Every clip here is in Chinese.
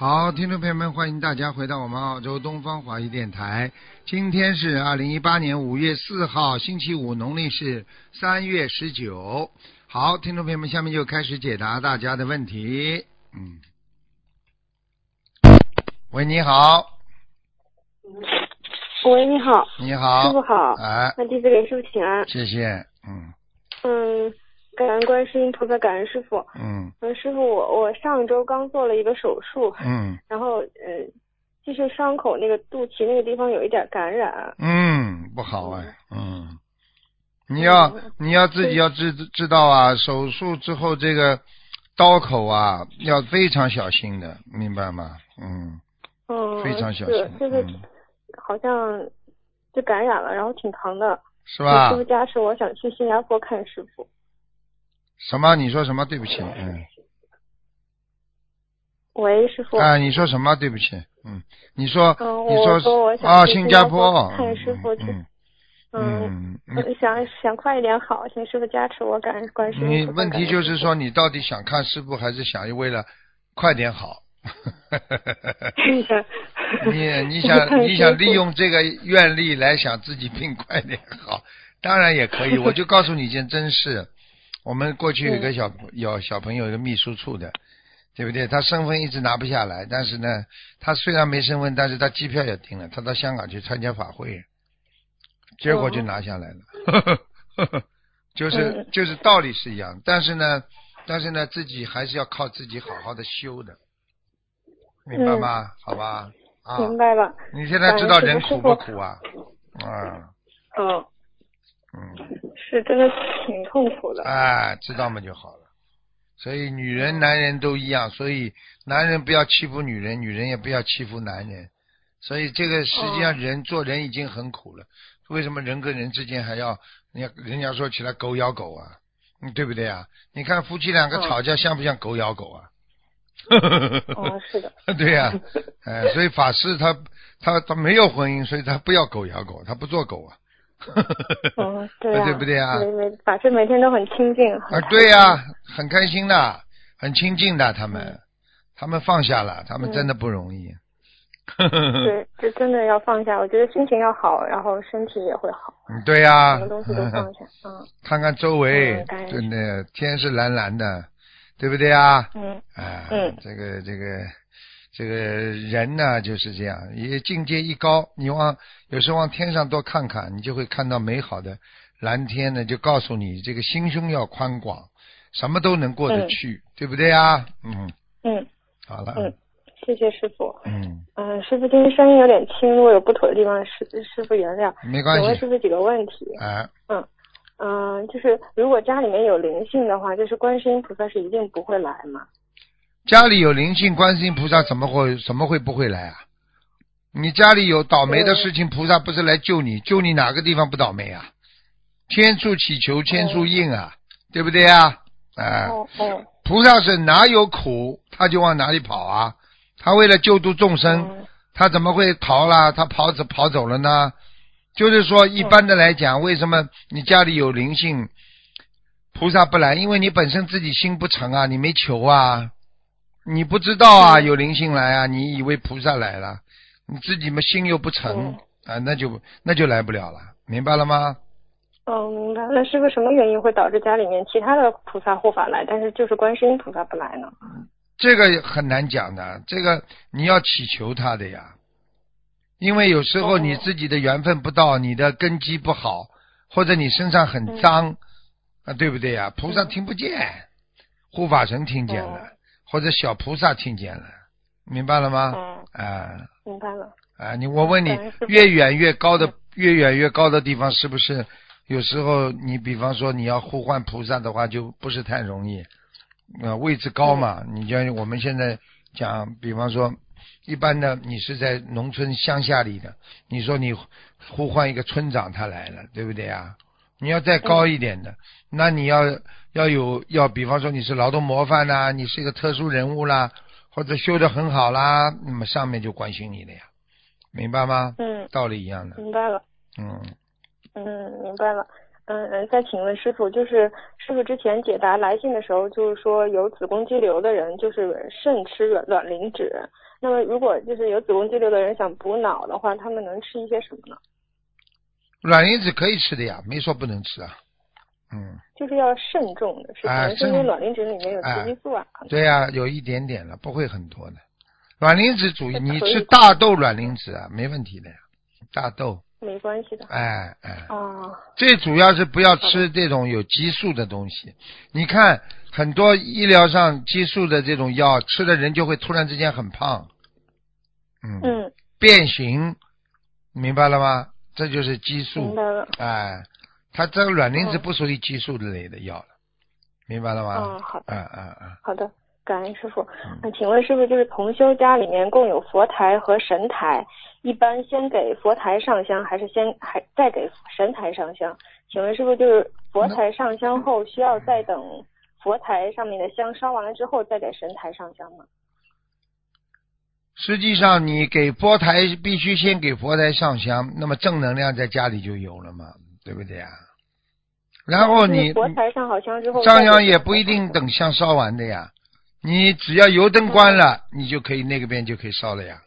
好，听众朋友们，欢迎大家回到我们澳洲东方华语电台。今天是二零一八年五月四号，星期五，农历是三月十九。好，听众朋友们，下面就开始解答大家的问题。嗯，喂，你好，喂，你好，你好，师傅好，哎，那弟子给师傅请安。谢谢，嗯嗯，感恩观世音菩萨，感恩师傅。嗯嗯，师傅，我我上周刚做了一个手术，嗯然后呃，就是伤口那个肚脐那个地方有一点感染。嗯，不好哎，嗯，你要你要自己要知知道啊，手术之后这个刀口啊要非常小心的，明白吗？嗯，嗯，非常小是心，就是嗯，好像就感染了，然后挺疼的。是吧师？傅加持，我想去新加坡看师傅。什么？你说什么？对不起，嗯，喂，师傅。啊，你说什么？对不起，嗯，你说，嗯你我说啊，去新加坡坡，看师傅去嗯想想快一点好，请师傅加持我，感恩观世音菩萨你问题就是说，感你到底想看师傅，还是想为了快点好？你你想 你想利用这个愿力来想自己病快点好，当然也可以。我就告诉你一件真事，我们过去有个小有小朋友一个秘书处的，对不对？他身份一直拿不下来，但是呢，他虽然没身份，但是他机票也订了，他到香港去参加法会，结果就拿下来了。就是嗯就是道理是一样，但是呢，但是呢，自己还是要靠自己好好的修的，明白吗？好吧，啊，明白了，你现在知道人苦不苦啊？啊，嗯，嗯，是真的挺痛苦的。哎，知道嘛就好了。所以女人、男人都一样，所以男人不要欺负女人，女人也不要欺负男人。所以这个实际上人、做人已经很苦了，为什么人跟人之间还要人家人家说起来狗咬狗啊？嗯，对不对啊？你看夫妻两个嗯吵架像不像狗咬狗啊？哦，是的，对呀、哎，所以法师他他他没有婚姻，所以他不要狗咬狗，他不做狗啊。嗯，对啊、对不对啊每每法师每天都很清静。很啊，对呀、心很开心的，很亲近的，他们，嗯他们放下了，他们真的不容易。对，这真的要放下。我觉得心情要好，然后身体也会好，嗯对呀、什么东西都放下。嗯看看周围真的天是蓝蓝的，对不对啊？嗯啊，嗯这个这个这个人呢就是这样，也境界一高，你往有时候往天上多看看，你就会看到美好的蓝天呢，就告诉你这个心胸要宽广，什么都能过得嗯去，对不对啊？嗯，嗯好了，嗯，谢谢师傅。嗯，嗯，师傅今天声音有点轻，如果有不妥的地方，师师傅原谅。没关系我问师，傅几个问题。哎，嗯，就是如果家里面有灵性的话，就是观世音菩萨是一定不会来吗？家里有灵性，观世音菩萨怎么会怎么会不会来啊？你家里有倒霉的事情，菩萨不是来救你，救你哪个地方不倒霉啊？天处祈求，天处应啊，对不对啊？啊、哦哦，菩萨是哪有苦他就往哪里跑啊？他为了救度众生，嗯他怎么会逃了？他跑走跑走了呢？就是说，一般的来讲，为什么你家里有灵性，菩萨不来？因为你本身自己心不诚啊，你没求啊，你不知道啊，嗯有灵性来啊，你以为菩萨来了，你自己嘛心又不诚嗯啊，那就那就来不了了，明白了吗？哦，明白。那是个什么原因会导致家里面其他的菩萨护法来，但是就是观世音菩萨不来呢？这个很难讲的，这个你要祈求他的呀，因为有时候哦你自己的缘分不到，你的根基不好，或者你身上很脏，啊，对不对呀？菩萨听不见，护法神听见了，哦或者小菩萨听见了，明白了吗？嗯，啊明白了。啊，你我问你越远越高的越远越高的地方，是不是有时候你比方说你要呼唤菩萨的话，就不是太容易。呃，位置高嘛，你像我们现在讲，比方说一般的你是在农村乡下里的，你说你呼唤一个村长他来了，对不对啊？你要再高一点的，那你要要有要，比方说你是劳动模范呐，你是一个特殊人物啦，或者修得很好啦，那么上面就关心你了呀，明白吗？嗯，道理一样的。明白了。嗯，嗯，明白了。嗯嗯，再请问师傅，就是师傅之前解答来信的时候，就是说有子宫肌瘤的人就是慎吃卵卵磷脂。那么如果就是有子宫肌瘤的人想补脑的话，他们能吃一些什么呢？卵磷脂可以吃的呀，没说不能吃啊。嗯，就是要慎重的，是可啊能是因为卵磷脂里面有哎雌激素啊。对呀、有一点点了，不会很多的。卵磷脂主义，你吃大豆卵磷脂啊，没问题的呀。大豆，没关系的。哎哎，哦，最主要是不要吃这种有激素的东西。你看很多医疗上激素的这种药，吃的人就会突然之间很胖，嗯，嗯，变形，明白了吗？这就是激素明，白了。哎，它这个卵磷脂嗯不属于激素类的药了，明白了吗？啊，好的。嗯嗯嗯，好的，感恩师傅嗯。那请问师傅，就是同修家里面共有佛台和神台，一般先给佛台上香，还是先还再给神台上香？请问师傅，就是佛台上香后，需要再等佛台上面的香烧完了之后，再给神台上香吗？实际上，你给佛台必须先给佛台上香，那么正能量在家里就有了嘛，对不对呀？然后你佛台上好香之后，上再给香也不一定等香烧完的呀，你只要油灯关了，你就可以那个边就可以烧了呀。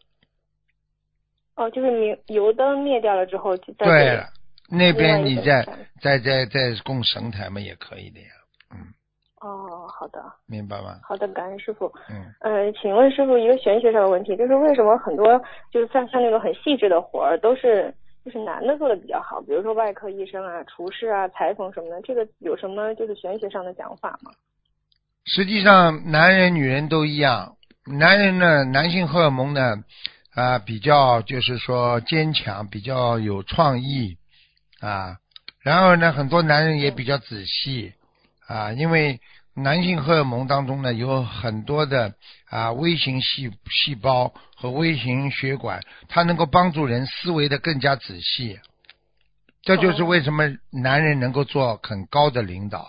哦，就是明油灯灭掉了之后，就在对了，那边你再再再再供神台嘛也可以的呀，嗯，哦，好的，明白吗？好的，感恩师傅。嗯，呃，请问师傅一个玄学上的问题，就是为什么很多就是像像那种很细致的活儿都是就是男的做的比较好，比如说外科医生啊、厨师啊、裁缝什么的，这个有什么就是玄学上的讲法吗？实际上男人女人都一样，男人呢，男性荷尔蒙呢，啊、比较就是说坚强，比较有创意啊，然后呢，很多男人也比较仔细啊，因为男性荷尔蒙当中呢有很多的啊微型细细胞和微型血管，它能够帮助人思维的更加仔细，这就是哦为什么男人能够做很高的领导，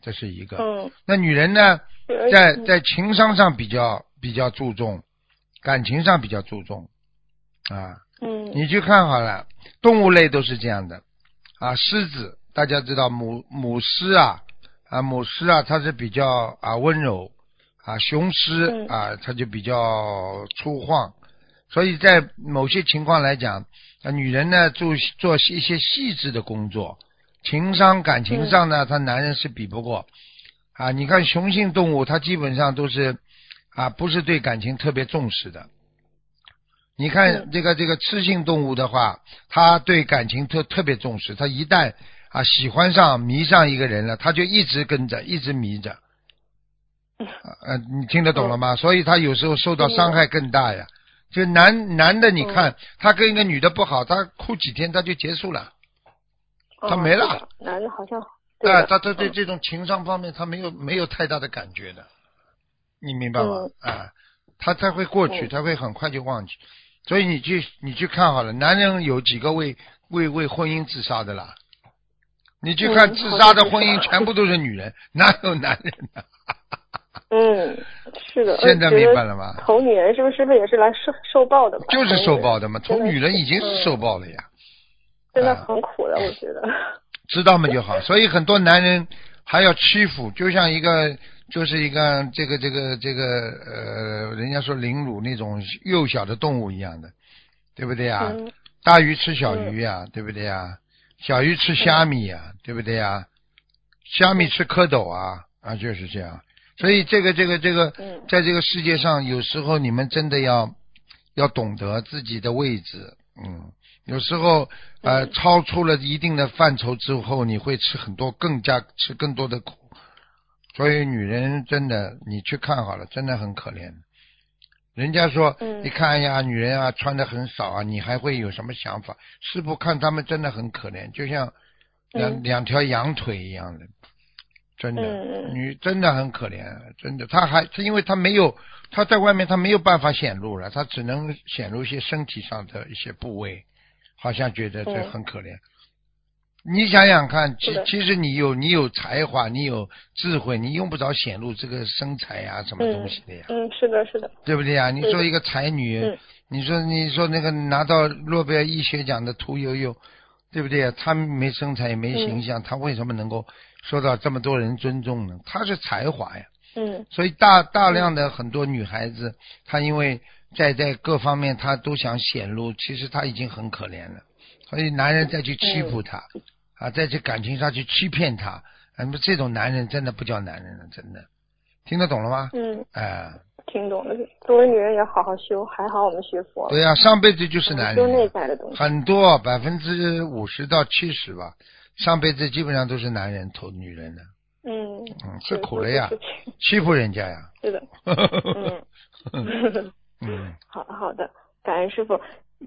这是一个。嗯，那女人呢，在嗯在情商上比较比较注重，感情上比较注重啊。嗯你去看好了，动物类都是这样的啊。狮子大家知道母母狮啊啊母狮啊，它是比较啊温柔啊，雄狮嗯啊它就比较粗犷，所以在某些情况来讲，啊女人呢做做一些细致的工作，情商感情上呢，她男人是比不过啊。你看雄性动物，它基本上都是啊不是对感情特别重视的。你看嗯这个这个雌性动物的话，它对感情特特别重视，它一旦啊喜欢上迷上一个人了，他就一直跟着，一直迷着。呃，你听得懂了吗？所以他有时候受到伤害更大呀。就男男的，你看他跟一个女的不好，他哭几天他就结束了。他哦没了男的好像对啊，他他对嗯这种情商方面他没有没有太大的感觉的，你明白吗？啊，他他会过去，嗯他会很快就忘记。所以你去你去看好了，男人有几个为为为婚姻自杀的啦？你去看嗯自杀的婚姻，全部都是女人，哪有男人呢？嗯，是的。现在明白了吗投女人是不是也是来受受报的嘛？就是受报的嘛。从女人已经是嗯受报了呀，真的啊很苦的，我觉得。知道嘛就好。所以很多男人还要欺负，就像一个就是一个这个这个这个呃，人家说凌辱那种幼小的动物一样的，对不对呀？嗯大鱼吃小鱼呀，对不对呀？小鱼吃虾米呀，对不对呀？虾米吃蝌蚪啊，啊，就是这样。所以这个这个这个嗯，在这个世界上，有时候你们真的要要懂得自己的位置，嗯，有时候呃嗯超出了一定的范畴之后，你会吃很多更加吃更多的苦。所以女人真的，你去看好了，真的很可怜。人家说，嗯你看呀，女人啊穿的很少啊，你还会有什么想法？师傅看他们真的很可怜，就像两、嗯。两条羊腿一样的，真的，嗯女真的很可怜，真的，她还是因为她没有她在外面她没有办法显露了，她只能显露一些身体上的一些部位，好像觉得这嗯很可怜。你想想看，其其实你有你有才华，你有智慧，你用不着显露这个身材呀、什么东西的呀，嗯，是的，是的，对不对呀？你说一个才女，嗯你说你说那个拿到诺贝尔医学奖的屠呦呦，对不对？她没身材也没形嗯象，她为什么能够受到这么多人尊重呢？她是才华呀。嗯所以大大量的很多女孩子，她因为在在各方面她都想显露，其实她已经很可怜了。所以男人再去欺负她，啊，再去感情上去欺骗她，那么这种男人真的不叫男人了，真的。听得懂了吗？嗯，哎、听懂了。作为女人也好好修，还好我们学佛，对呀、上辈子就是男人修内人，在的东西。很多百分之五十到七十吧，上辈子基本上都是男人投女人的，嗯，嗯，是吃苦了呀欺负人家呀，是的，嗯。嗯，好好的，感恩师傅。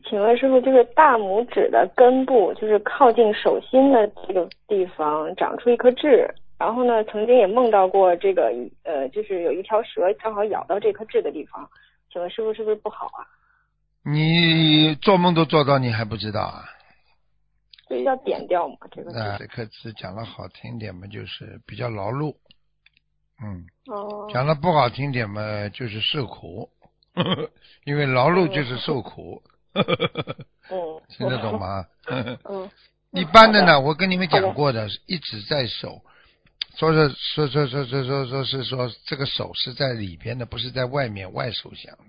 请问师傅，就是大拇指的根部，就是靠近手心的这个地方长出一颗痣，然后呢，曾经也梦到过这个呃，就是有一条蛇正好咬到这颗痣的地方。请问师傅是不是不好啊？你做梦都做到，你还不知道啊？所以要点掉嘛，这个啊，痣。这颗痣讲的好听点嘛，就是比较劳碌，嗯，哦，讲的不好听点嘛，就是受苦，因为劳碌就是受苦，嗯，听得懂？吗？嗯，一般的呢，我跟你们讲过的，一直在手，说是说说说说说说是说这个手是在里边的，不是在外面外手想的。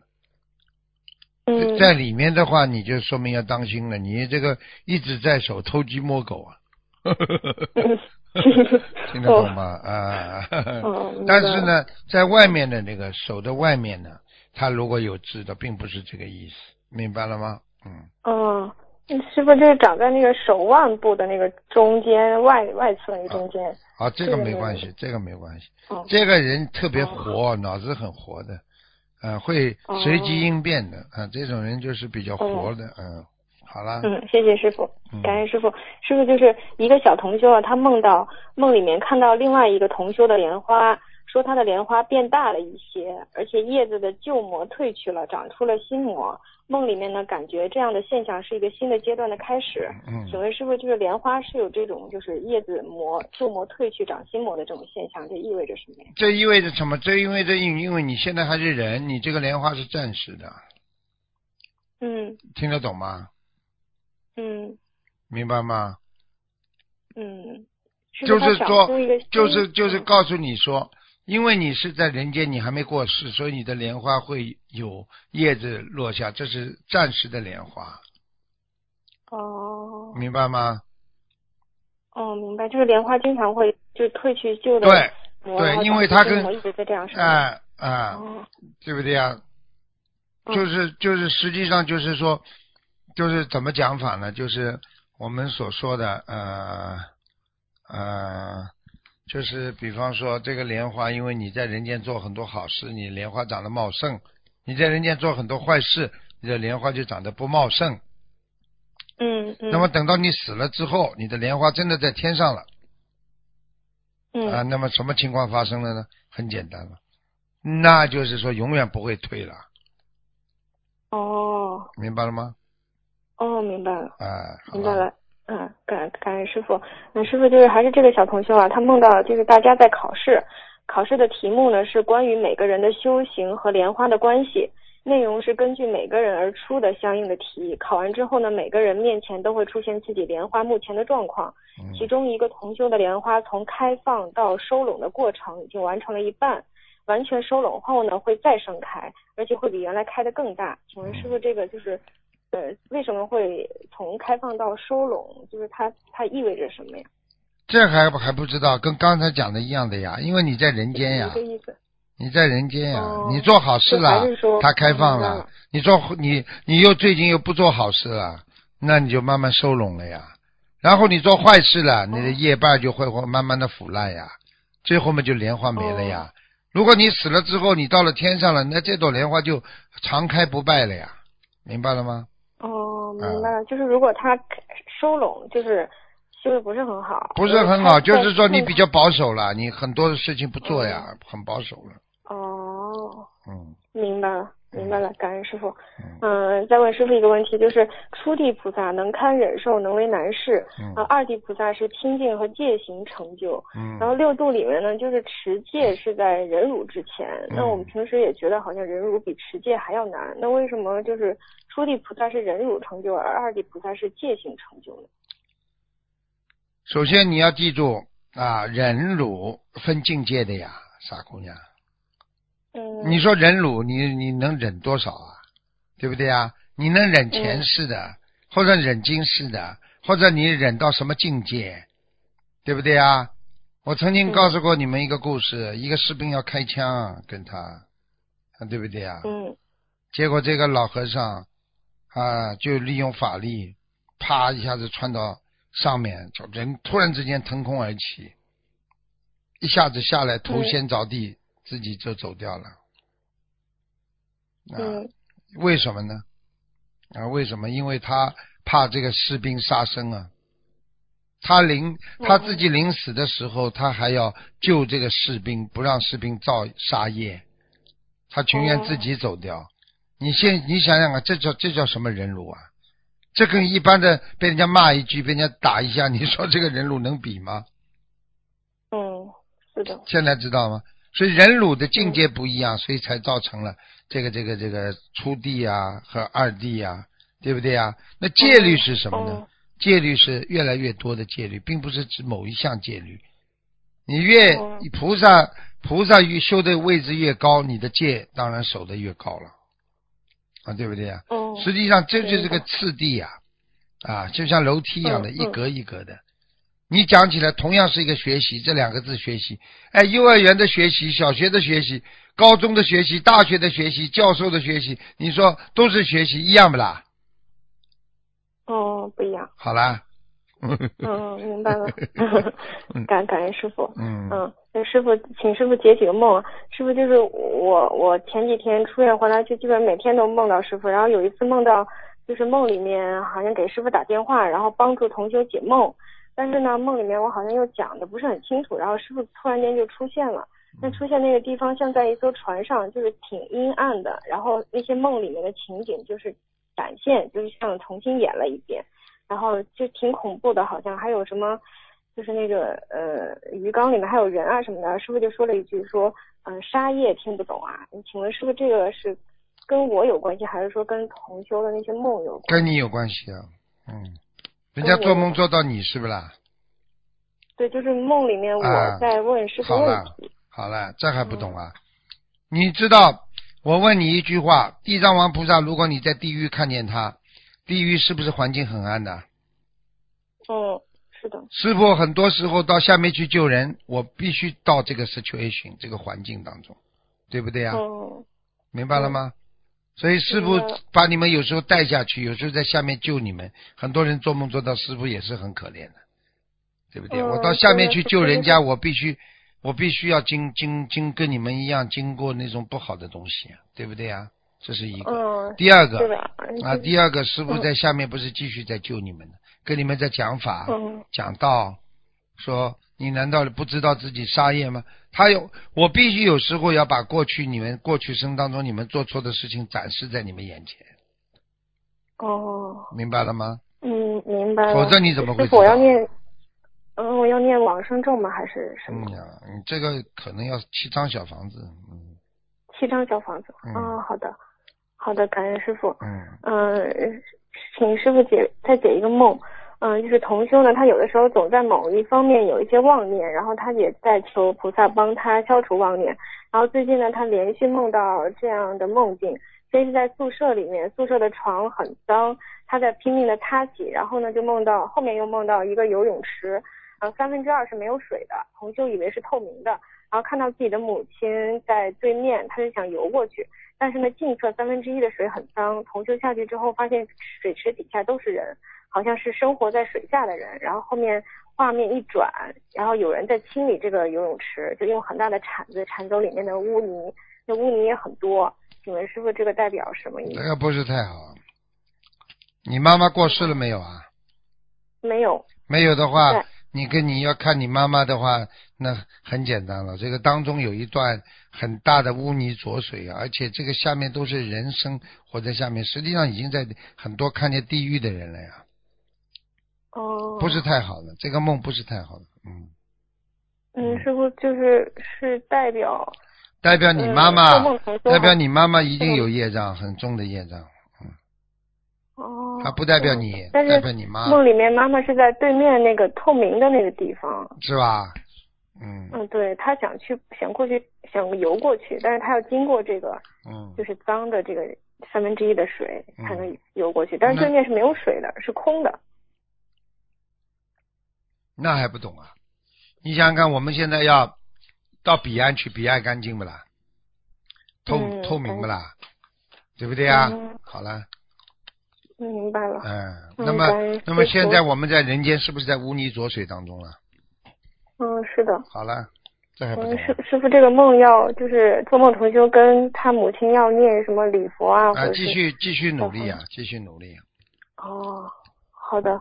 嗯，在里面的话，你就说明要当心了，你这个一直在手偷鸡摸狗啊。听得懂吗？啊，但是呢，在外面的那个手的外面呢，它如果有痣的，并不是这个意思，明白了吗？嗯，嗯，师傅，这是长在那个手腕部的那个中间外外侧那个中间。啊，这个这个没关系，这个没关系。哦，这个人特别活，脑子很活的，呃，会随机应变的，啊，这种人就是比较活的，嗯，好了，嗯，谢谢师傅嗯，感恩师傅。师傅就是一个小同修啊，他梦到梦里面看到另外一个同修的莲花，说它的莲花变大了一些，而且叶子的旧膜褪去了，长出了新膜。梦里面呢，感觉这样的现象是一个新的阶段的开始。嗯请问师傅，就是莲花是有这种就是叶子膜旧膜褪去长新膜的这种现象，这意味着什么呀？这意味着什么？这意味着因因为你现在还是人，你这个莲花是暂时的，嗯听得懂吗？嗯明白吗？嗯，是就是说就是就是嗯告诉你说，因为你是在人间，你还没过世，所以你的莲花会有叶子落下，这是暂时的莲花，哦明白吗？哦，明白，就是莲花经常会就褪去旧的对，对因为它跟一直在这样生长。啊对不对呀？嗯就是就是，实际上就是说，就是怎么讲法呢？就是我们所说的呃呃，就是比方说这个莲花，因为你在人间做很多好事，你莲花长得茂盛；你在人间做很多坏事，你的莲花就长得不茂盛。嗯嗯。那么等到你死了之后，你的莲花真的在天上了嗯啊，那么什么情况发生了呢？很简单了，那就是说永远不会退了，哦明白了吗？哦，明白了。啊，好吧明白了，嗯，感感恩师傅。那师傅就是还是这个小同修啊，他梦到就是大家在考试，考试的题目呢是关于每个人的修行和莲花的关系，内容是根据每个人而出的相应的题。考完之后呢，每个人面前都会出现自己莲花目前的状况，嗯其中一个同修的莲花从开放到收拢的过程已经完成了一半。完全收拢后呢，会再盛开，而且会比原来开的更大。请问师傅，这个就是，呃，为什么会从开放到收拢？就是它它意味着什么呀？这还还不知道，跟刚才讲的一样的呀，因为你在人间呀。你在人间呀，哦你做好事了它开放了你做你你又最近又不做好事了，那你就慢慢收拢了呀。然后你做坏事了，你的业伴就会会慢慢的腐烂呀，最后嘛就莲花没了呀。如果你死了之后，你到了天上了，那这朵莲花就常开不败了呀，明白了吗？哦，明嗯白了。就是如果他收拢，就是修的不是很好。不是很好，呃就是说你比较保守了，你很多的事情不做呀，很保守了。哦，嗯明白了，明白了，感恩师傅。嗯嗯，再问师傅一个问题，就是初地菩萨能堪忍受，能为难事，嗯啊，二地菩萨是清净和戒行成就，嗯然后六度里面呢，就是持戒是在忍辱之前。嗯那我们平时也觉得好像忍辱比持戒还要难，那为什么就是初地菩萨是忍辱成就，而二地菩萨是戒行成就呢？首先你要记住啊，忍辱分境界的呀，傻姑娘。嗯，你说忍辱，你你能忍多少啊？对不对啊？你能忍前世的，或者忍今世的，或者你忍到什么境界，对不对啊？我曾经嗯告诉过你们一个故事，一个士兵要开枪跟他，啊，对不对啊？嗯结果这个老和尚啊，就利用法力，啪一下子窜到上面，就人突然之间腾空而起，一下子下来，头嗯先着地，自己就走掉了。啊，嗯为什么呢？啊，为什么？因为他怕这个士兵杀生啊。他临他自己临死的时候，他还要救这个士兵，不让士兵造杀业，他情愿自己走掉。你现你想想啊，这叫这叫什么忍辱啊？这跟一般的被人家骂一句、被人家打一下，你说这个人辱能比吗？嗯，是的，现在知道吗？所以忍辱的境界不一样，所以才造成了这个这个这个初地啊和二地啊，对不对啊？那戒律是什么呢？嗯戒律是越来越多的戒律，并不是指某一项戒律。你越嗯菩萨菩萨越修的位置越高，你的戒当然守的越高了，啊，对不对啊？嗯，实际上这就是个次第呀、啊，就像楼梯一样的，嗯一格一格的。你讲起来同样是一个学习，这两个字学习，哎，幼儿园的学习、小学的学习、高中的学习、大学的学习、教授的学习，你说都是学习一样不啦？哦，不一样。好啦，嗯，明白了。感感恩师傅。嗯嗯，那师傅，请师傅解几个梦啊。师傅就是我，我前几天出院回来，就基本每天都梦到师傅。然后有一次梦到，就是梦里面好像给师傅打电话，然后帮助同学解梦。但是呢，梦里面我好像又讲的不是很清楚，然后师傅突然间就出现了。那出现那个地方像在一艘船上，就是挺阴暗的。然后那些梦里面的情景就是展现，就是像重新演了一遍。然后就挺恐怖的，好像还有什么，就是那个呃鱼缸里面还有人啊什么的。师傅就说了一句说，嗯、沙叶听不懂啊。请问师傅这个是跟我有关系，还是说跟同修的那些梦有关？跟你有关系啊，嗯，人家做梦做到你是不啦？对，就是梦里面啊我在问师傅问好了。好了，这还不懂啊？你知道，我问你一句话：地藏王菩萨，如果你在地狱看见他，地狱是不是环境很暗的？嗯，是的。师傅很多时候到下面去救人，我必须到这个 situation 这个环境当中，对不对呀、嗯明白了吗？所以师傅把你们有时候带下去，有时候在下面救你们。很多人做梦做到师傅也是很可怜的，对不对？嗯我到下面去救人家，我必须我必须要经经经跟你们一样经过那种不好的东西，对不对啊？这是一个。嗯，第二个。啊，第二个师傅在下面不是继续在救你们的，跟你们在讲法、嗯讲道，说你难道不知道自己杀业吗？他有，我必须有时候要把过去你们过去生当中你们做错的事情展示在你们眼前，哦，明白了吗？嗯，明白了。否则你怎么会我要念，嗯，我要念往生咒吗？还是什么？嗯呀，你这个可能要七张小房子，嗯七张小房子。嗯哦，好的，好的，感恩师傅。嗯嗯，请师傅解再解一个梦。嗯，就是同修呢，他有的时候总在某一方面有一些妄念，然后他也在求菩萨帮他消除妄念。然后最近呢，他连续梦到这样的梦境，先是在宿舍里面，宿舍的床很脏，他在拼命的擦洗，然后呢就梦到后面又梦到一个游泳池，然后三分之二是没有水的，同修以为是透明的，然后看到自己的母亲在对面，他就想游过去，但是呢，近侧三分之一的水很脏，同修下去之后发现水池底下都是人，好像是生活在水下的人。然后后面画面一转，然后有人在清理这个游泳池，就用很大的铲子铲走里面的污泥，那污泥也很多。请问师傅，这个代表什么意思？这个不是太好。你妈妈过世了没有啊？没有。没有的话，你跟你要看你妈妈的话，那很简单了。这个当中有一段很大的污泥浊水啊，而且这个下面都是人生活在下面，实际上已经在很多看见地狱的人了呀，哦。不是太好的，这个梦不是太好的，嗯，嗯，师傅就是是代表代表你嗯妈妈，代表你妈妈一定有业障，很重的业障，嗯哦。它不代表嗯你，代表你妈，梦里面妈妈是在对面那个透明的那个地方。是吧？嗯嗯，对他想去想过去想游过去，但是他要经过这个嗯，就是脏的这个三分之一的水才嗯能游过去，但是对面是没有水的，是空的。那还不懂啊？你想想看，我们现在要到彼岸去，彼岸干净不啦？透、嗯透明不啦？对不对啊？嗯好了，嗯，明白了。嗯，嗯那么那么现在我们在人间是不是在污泥浊水当中了？嗯，是的。好了，这还不嗯，啊、师师傅，这个梦要就是做梦同修跟他母亲要念什么礼佛啊，继续继续努力啊，继续努力。哦，好的，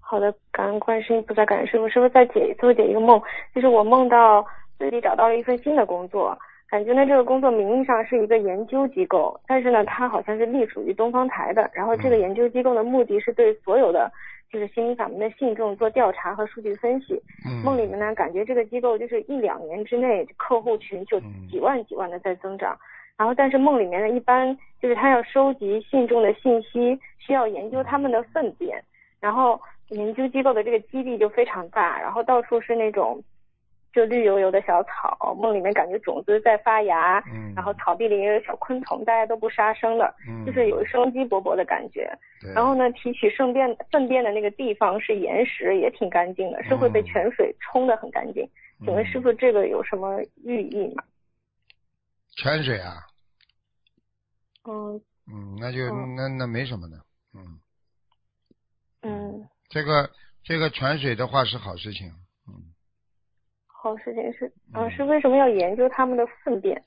好的，感恩观世音菩萨，感恩师傅。师傅再解最后解一个梦，就是我梦到自己找到了一份新的工作，感觉呢这个工作名义上是一个研究机构，但是呢它好像是隶属于东方台的，然后这个嗯研究机构的目的是对所有的就是心灵法门的信众做调查和数据分析。嗯，梦里面呢，感觉这个机构就是一两年之内客户群就嗯。几万几万的在增长，然后但是梦里面呢，一般就是他要收集信众的信息，需要研究他们的粪便，然后研究机构的这个基地就非常大，然后到处是那种就绿油油的小草，梦里面感觉种子在发芽，嗯，然后草地里也有小昆虫，大家都不杀生的，嗯。就是有生机勃勃的感觉。然后呢，提取粪便粪便的那个地方是岩石，也挺干净的，是会被嗯。泉水冲得很干净。请问师傅，这个有什么寓意吗？泉水啊，嗯嗯，那就、嗯。那那没什么的，嗯，嗯，这个这个泉水的话是好事情，嗯，好事情是，嗯嗯，是为什么要研究他们的粪便？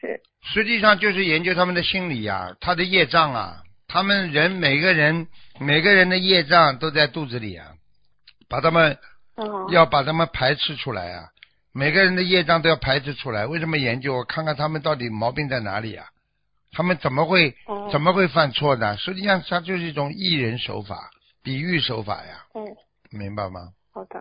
是，实际上就是研究他们的心理呀、他的业障啊，他们人每个人每个人的业障都在肚子里啊，把他们哦，要把他们排斥出来啊，每个人的业障都要排斥出来。为什么研究？看看他们到底毛病在哪里啊？他们怎么会哦怎么会犯错呢？实际上，它就是一种艺人手法、比喻手法呀，嗯，明白吗？好的。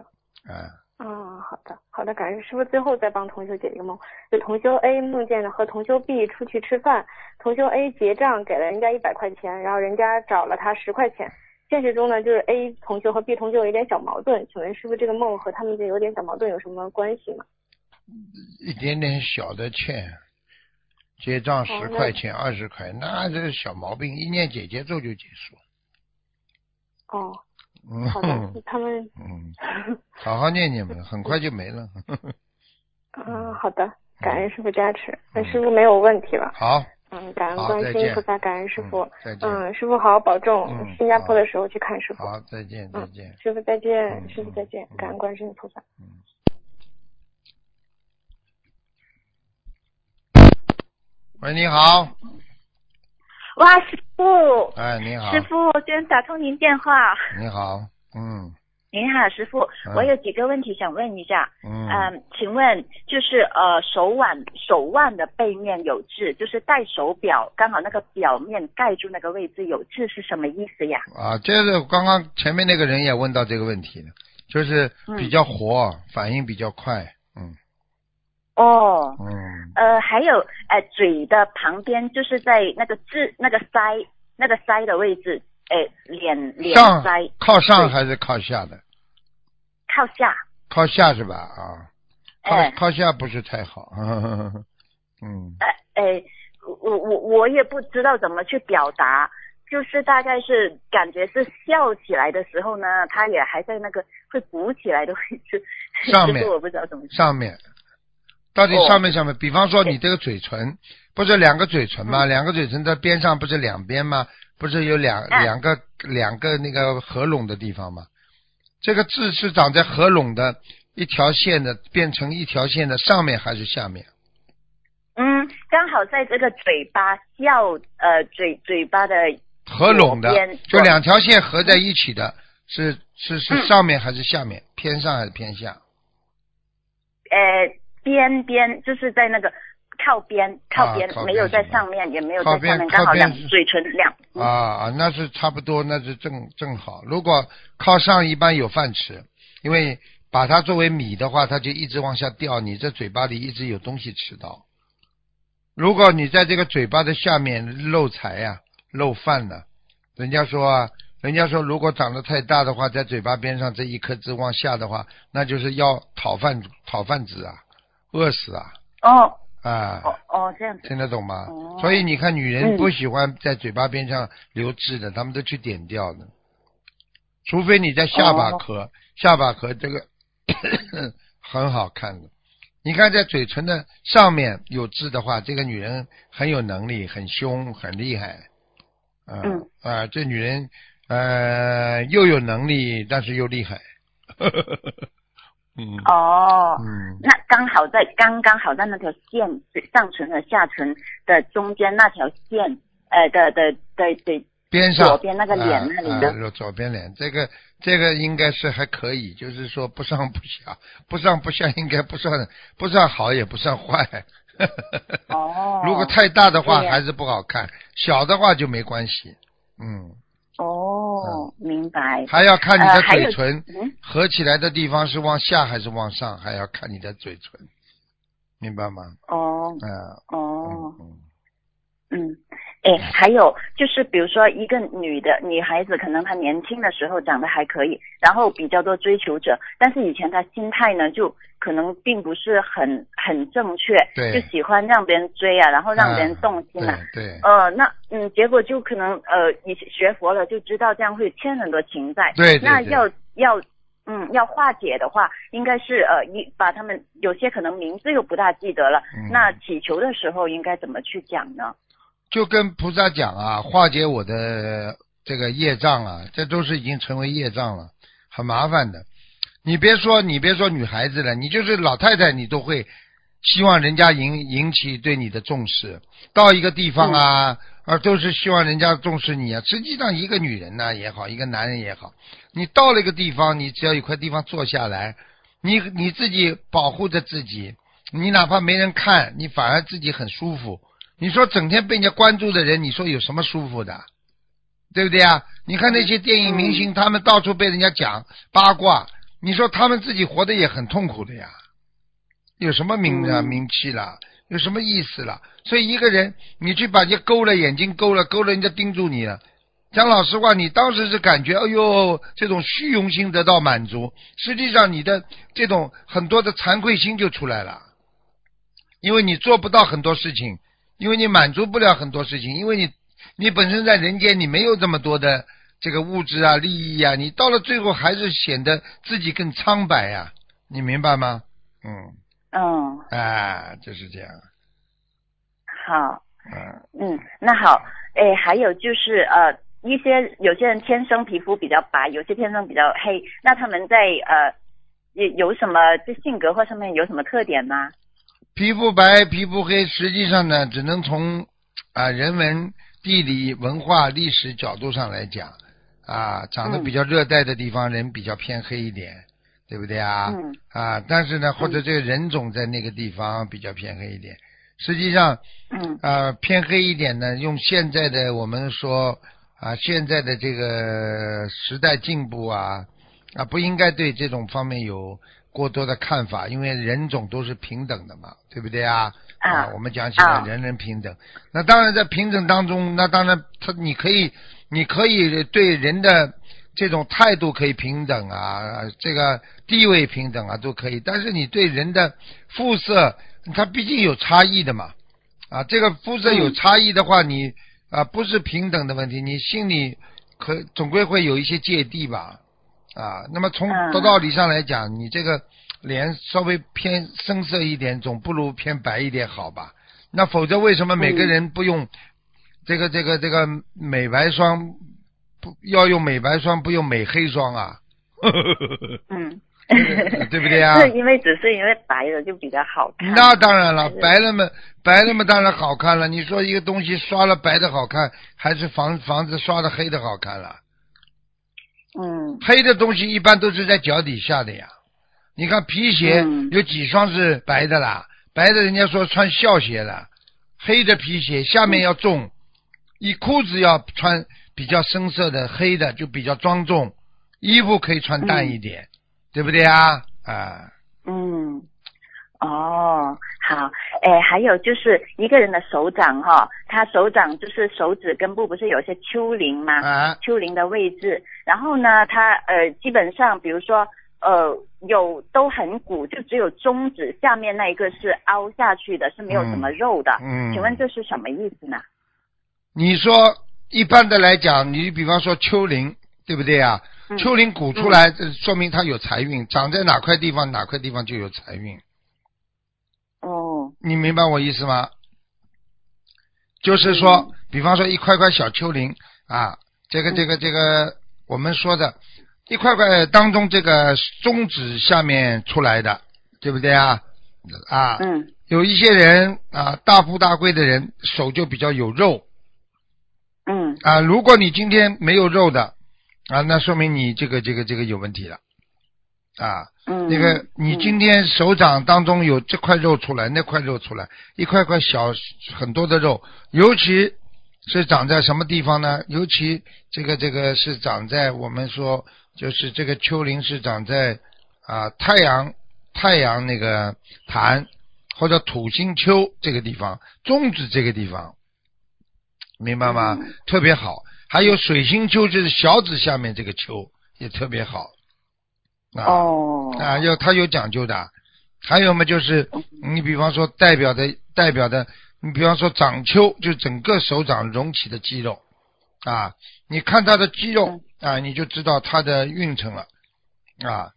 啊，啊，好的，好的，感恩师傅。最后再帮同修解一个梦，就同修 A 梦见了和同修 B 出去吃饭，同修 A 结账给了人家一百块钱，然后人家找了他十块钱。现实中呢，就是 A 同修和 B 同修有一点小矛盾，请问师傅这个梦和他们这有点小矛盾有什么关系吗？一点点小的欠，结账十块钱、二十块，那这是小毛病，一念姐姐咒就结束。哦，嗯，好的，他们，嗯，好好念念吧，很快就没了。嗯，好的，感恩师傅加持，那师傅没有问题了。好，嗯，感恩好观世音菩萨，感恩师傅嗯。再见。嗯，师傅好好保重嗯，新加坡的时候去看师傅。好，再见，再嗯见。师傅再见，嗯师傅再见嗯，感恩观世音菩萨。嗯。喂，你好，哇，师傅，哎，你好，师傅，居然打通您电话。你好，嗯。您好，师傅，嗯。我有几个问题想问一下。嗯，嗯，请问就是呃手腕手腕的背面有痣，就是戴手表刚好那个表面盖住那个位置有痣是什么意思呀？啊，这是刚刚前面那个人也问到这个问题了，就是比较活，反应比较快，嗯哦，嗯，呃，还有呃嘴的旁边就是在那个痣那个腮那个腮的位置，哎脸脸上腮。靠上还是靠下的？靠下，靠下是吧？啊，靠哎靠下不是太好，嗯。呃，哎，我我我也不知道怎么去表达，就是大概是感觉是笑起来的时候呢，它也还在那个会鼓起来的位置，上面。我不知道怎么。上面，到底哦上面上面？比方说你这个嘴唇，不是两个嘴唇吗？嗯两个嘴唇的边上不是两边吗？不是有两嗯两个两个那个合拢的地方吗？这个痣是长在合拢的一条线的，变成一条线的上面还是下面？嗯，刚好在这个嘴巴笑呃嘴嘴巴的合拢的，就两条线合在一起的，是是是上面还是下面？偏上还是偏下？呃，边边就是在那个靠边，靠边，没有在上面，也没有在下面，刚好两嘴唇两。嗯啊啊，那是差不多，那是正正好。如果靠上，一般有饭吃，因为把它作为米的话，它就一直往下掉，你这嘴巴里一直有东西吃到。如果你在这个嘴巴的下面漏财呀、漏饭呢，人家说啊，人家说如果长得太大的话，在嘴巴边上这一颗痣往下的话，那就是要讨饭讨饭子啊，饿死啊哦啊！哦哦，这样子。听得懂吗？哦所以你看，女人嗯不喜欢在嘴巴边上留痣的，她们都去点掉的。除非你在下巴哦壳，下巴壳这个 很好看的。你看，在嘴唇的上面有痣的话，这个女人很有能力，很凶，很厉害。啊，这女人呃又有能力，但是又厉害。嗯。哦，嗯，那刚好在刚刚好在那条线上唇和下唇的中间那条线，呃的的的的边上。左边那个脸那里的。啊啊左边脸，这个这个应该是还可以，就是说不上不下，不上不下，应该不算不算好，也不算坏。哦，如果太大的话还是不好看，小的话就没关系。嗯，哦，明白。还要看你的嘴唇嗯合起来的地方是往下还是往上，还要看你的嘴唇，明白吗？哦嗯哦嗯嗯嗯，哎，还有就是，比如说一个女的女孩子，可能她年轻的时候长得还可以，然后比较多追求者，但是以前她心态呢，就可能并不是很很正确，对就喜欢让别人追啊，然后让别人动心啊。对对呃，那嗯，结果就可能呃，你学佛了就知道这样会欠很多情债。对对对那要要嗯要化解的话，应该是呃一把他们有些可能名字又不大记得了，嗯那祈求的时候应该怎么去讲呢？就跟菩萨讲啊，化解我的这个业障啊，这都是已经成为业障了，很麻烦的。你别说，你别说女孩子了，你就是老太太，你都会希望人家引引起对你的重视。到一个地方啊，啊，都是希望人家重视你啊。实际上，一个女人呢、也好，一个男人也好，你到了一个地方，你只要有块地方坐下来，你你自己保护着自己，你哪怕没人看，你反而自己很舒服。你说整天被人家关注的人，你说有什么舒服的？对不对啊？你看那些电影明星，他们到处被人家讲八卦，你说他们自己活得也很痛苦的呀，有什么名啊、嗯名气啦？有什么意思了？所以一个人，你去把人家勾了眼睛勾了，勾了人家盯住你了。讲老实话，你当时是感觉，哎呦，这种虚荣心得到满足，实际上你的这种很多的惭愧心就出来了，因为你做不到很多事情，因为你满足不了很多事情，因为你你本身在人间你没有这么多的这个物质啊、利益啊，你到了最后还是显得自己更苍白呀、你明白吗？嗯，嗯，啊，就是这样，好，嗯，嗯，那好，哎，还有就是呃，一些有些人天生皮肤比较白，有些天生比较黑，那他们在呃有有什么这性格或上面有什么特点吗？皮肤白、皮肤黑，实际上呢，只能从啊人文、地理、文化、历史角度上来讲啊，长得嗯。比较热带的地方，人比较偏黑一点，对不对啊？嗯。啊，但是呢，或者这个人种在那个地方比较偏黑一点，实际上嗯。啊偏黑一点呢，用现在的我们说啊现在的这个时代进步啊啊不应该对这种方面有过多的看法，因为人种都是平等的嘛，对不对啊？啊。我们讲起来啊。人人平等，那当然在平等当中，那当然他你可以你可以对人的这种态度可以平等啊，这个地位平等啊都可以，但是你对人的肤色，它毕竟有差异的嘛，啊，这个肤色有嗯差异的话，你啊不是平等的问题，你心里可总归会有一些芥蒂吧，啊，那么从嗯道道理上来讲，你这个脸稍微偏深色一点，总不如偏白一点好吧？那否则为什么每个嗯人不用这个这个这个美白霜，不要用美白霜，不用美黑霜啊？嗯，对不对啊 是因为只是因为白的就比较好看。那当然了白了嘛，白了嘛，当然好看了。你说一个东西刷了白的好看，还是房房子刷的黑的好看了？嗯黑的东西一般都是在脚底下的呀。你看皮鞋嗯有几双是白的啦？白的人家说穿孝鞋了，黑的皮鞋下面要重，一裤子要穿比较深色的黑的就比较庄重，衣服可以穿淡一点，对不对啊？啊，嗯，哦，好，哎，还有就是一个人的手掌哈、他手掌就是手指根部不是有些丘陵吗？啊，丘陵的位置，然后呢，他呃基本上比如说呃有都很鼓，就只有中指下面那一个是凹下去的，是没有什么肉的。嗯，请问这是什么意思呢？你说一般的来讲，你比方说丘陵，对不对啊？嗯丘陵鼓出来，这说明他有财运，长在哪块地方，哪块地方就有财运。哦，你明白我意思吗？就是说，比方说一块块小丘陵啊，这个这个这个，我们说的一块块当中，这个中指下面出来的，对不对啊？啊，嗯有一些人啊，大富大贵的人手就比较有肉嗯啊。如果你今天没有肉的啊，那说明你这个这个这个有问题了啊。嗯，那个，你今天手掌当中有这块肉出来，那块肉出来，一块块小很多的肉，尤其是长在什么地方呢？尤其这个这个是长在我们说，就是这个丘陵是长在啊太阳太阳那个坛或者土星丘这个地方，中指这个地方，明白吗？嗯特别好。还有水星丘，就是小指下面这个丘也特别好。啊、哦啊，要它有讲究的。还有嘛，就是你比方说代表的代表的，你比方说掌丘，就整个手掌隆起的肌肉啊，你看他的肌肉啊，你就知道他的运程了啊。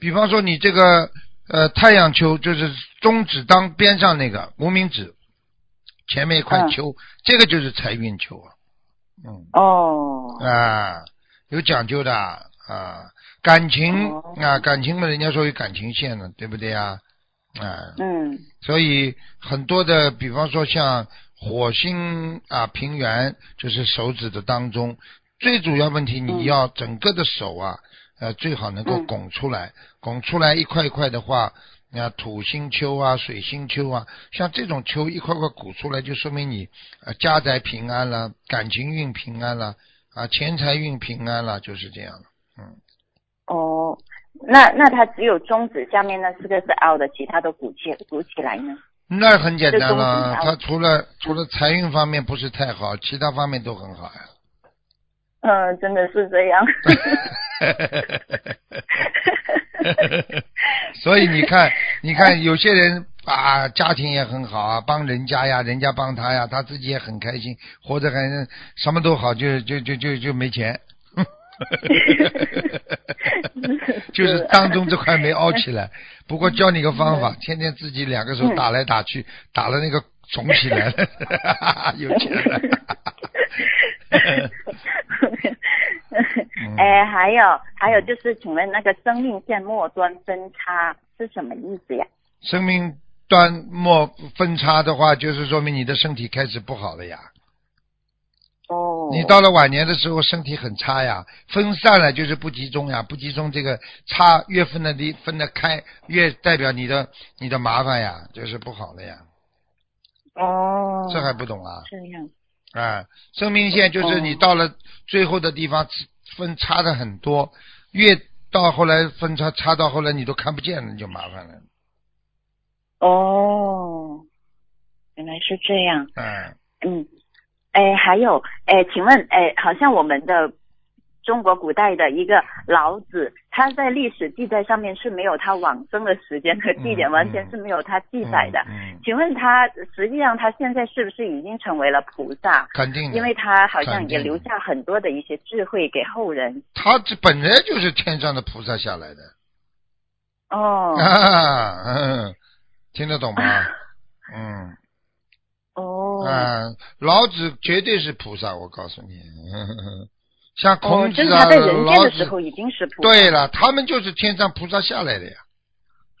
比方说你这个呃太阳丘，就是中指当边上那个无名指前面一块嗯丘，这个就是财运丘啊。嗯哦啊，有讲究的啊，感情哦啊，感情嘛，人家说有感情线呢，对不对呀？啊，嗯所以很多的，比方说像火星啊平原，就是手指的当中，最主要问题你嗯要整个的手啊，呃，最好能够嗯拱出来，拱出来一块一块的话。啊，土星丘啊，水星丘啊，像这种丘一块块鼓出来，就说明你啊家宅平安了，感情运平安了，啊钱财运平安了，就是这样了。嗯，哦，那那它只有中指下面那四个是凹的，其他都鼓起鼓起来呢？那很简单了，指他除了除了财运方面不是太好，其他方面都很好呀。嗯，真的是这样。所以你看，你看有些人啊，家庭也很好啊，帮人家呀，人家帮他呀，他自己也很开心，活着很什么都好，就就就就就没钱。就是当中这块没凹起来，不过教你个方法，天天自己两个手打来打去，打了那个肿起来了，有钱了。嗯哎，还有还有就是，请问那个生命线末端分叉是什么意思呀？生命端末分叉的话，就是说明你的身体开始不好了呀。哦，你到了晚年的时候，身体很差呀，分散了就是不集中呀，不集中这个差越分的离分得开，越代表你的你的麻烦呀，就是不好了呀。哦，这还不懂啊？这样。啊，生命线就是你哦到了最后的地方分差的很多，越到后来分差差到后来你都看不见了，你就麻烦了。哦，原来是这样。嗯，嗯，哎，还有，哎，请问，哎，好像我们的中国古代的一个老子，他在历史记载上面是没有他往生的时间和地点，嗯完全是没有他记载的。嗯，嗯请问他实际上他现在是不是已经成为了菩萨？肯定的，因为他好像也留下很多的一些智慧给后人。他这本来就是天上的菩萨下来的。哦 啊，嗯，听得懂吗？嗯，哦。啊，老子绝对是菩萨，我告诉你，像哦，孔子啊，在人间老子，的时候已经是菩萨。对了，他们就是天上菩萨下来的呀，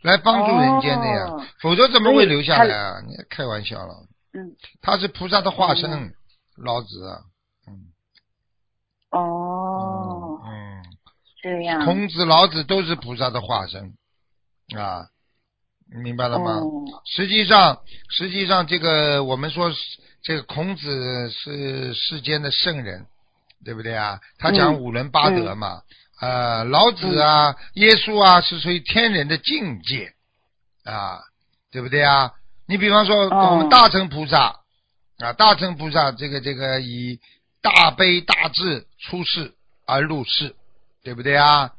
来帮助人间的呀，哦。否则怎么会留下来啊？你开玩笑了，嗯，他是菩萨的化身，嗯。老子啊，嗯，哦，嗯，这样。孔子、老子都是菩萨的化身啊，明白了吗？哦实际上，实际上这个我们说这个孔子是世间的圣人，对不对啊？他讲嗯五伦八德嘛。呃，老子啊，耶稣啊，是属于天人的境界啊，对不对啊？你比方说哦我们大乘菩萨啊，大乘菩萨这个这个以大悲大智出世而入世，对不对啊？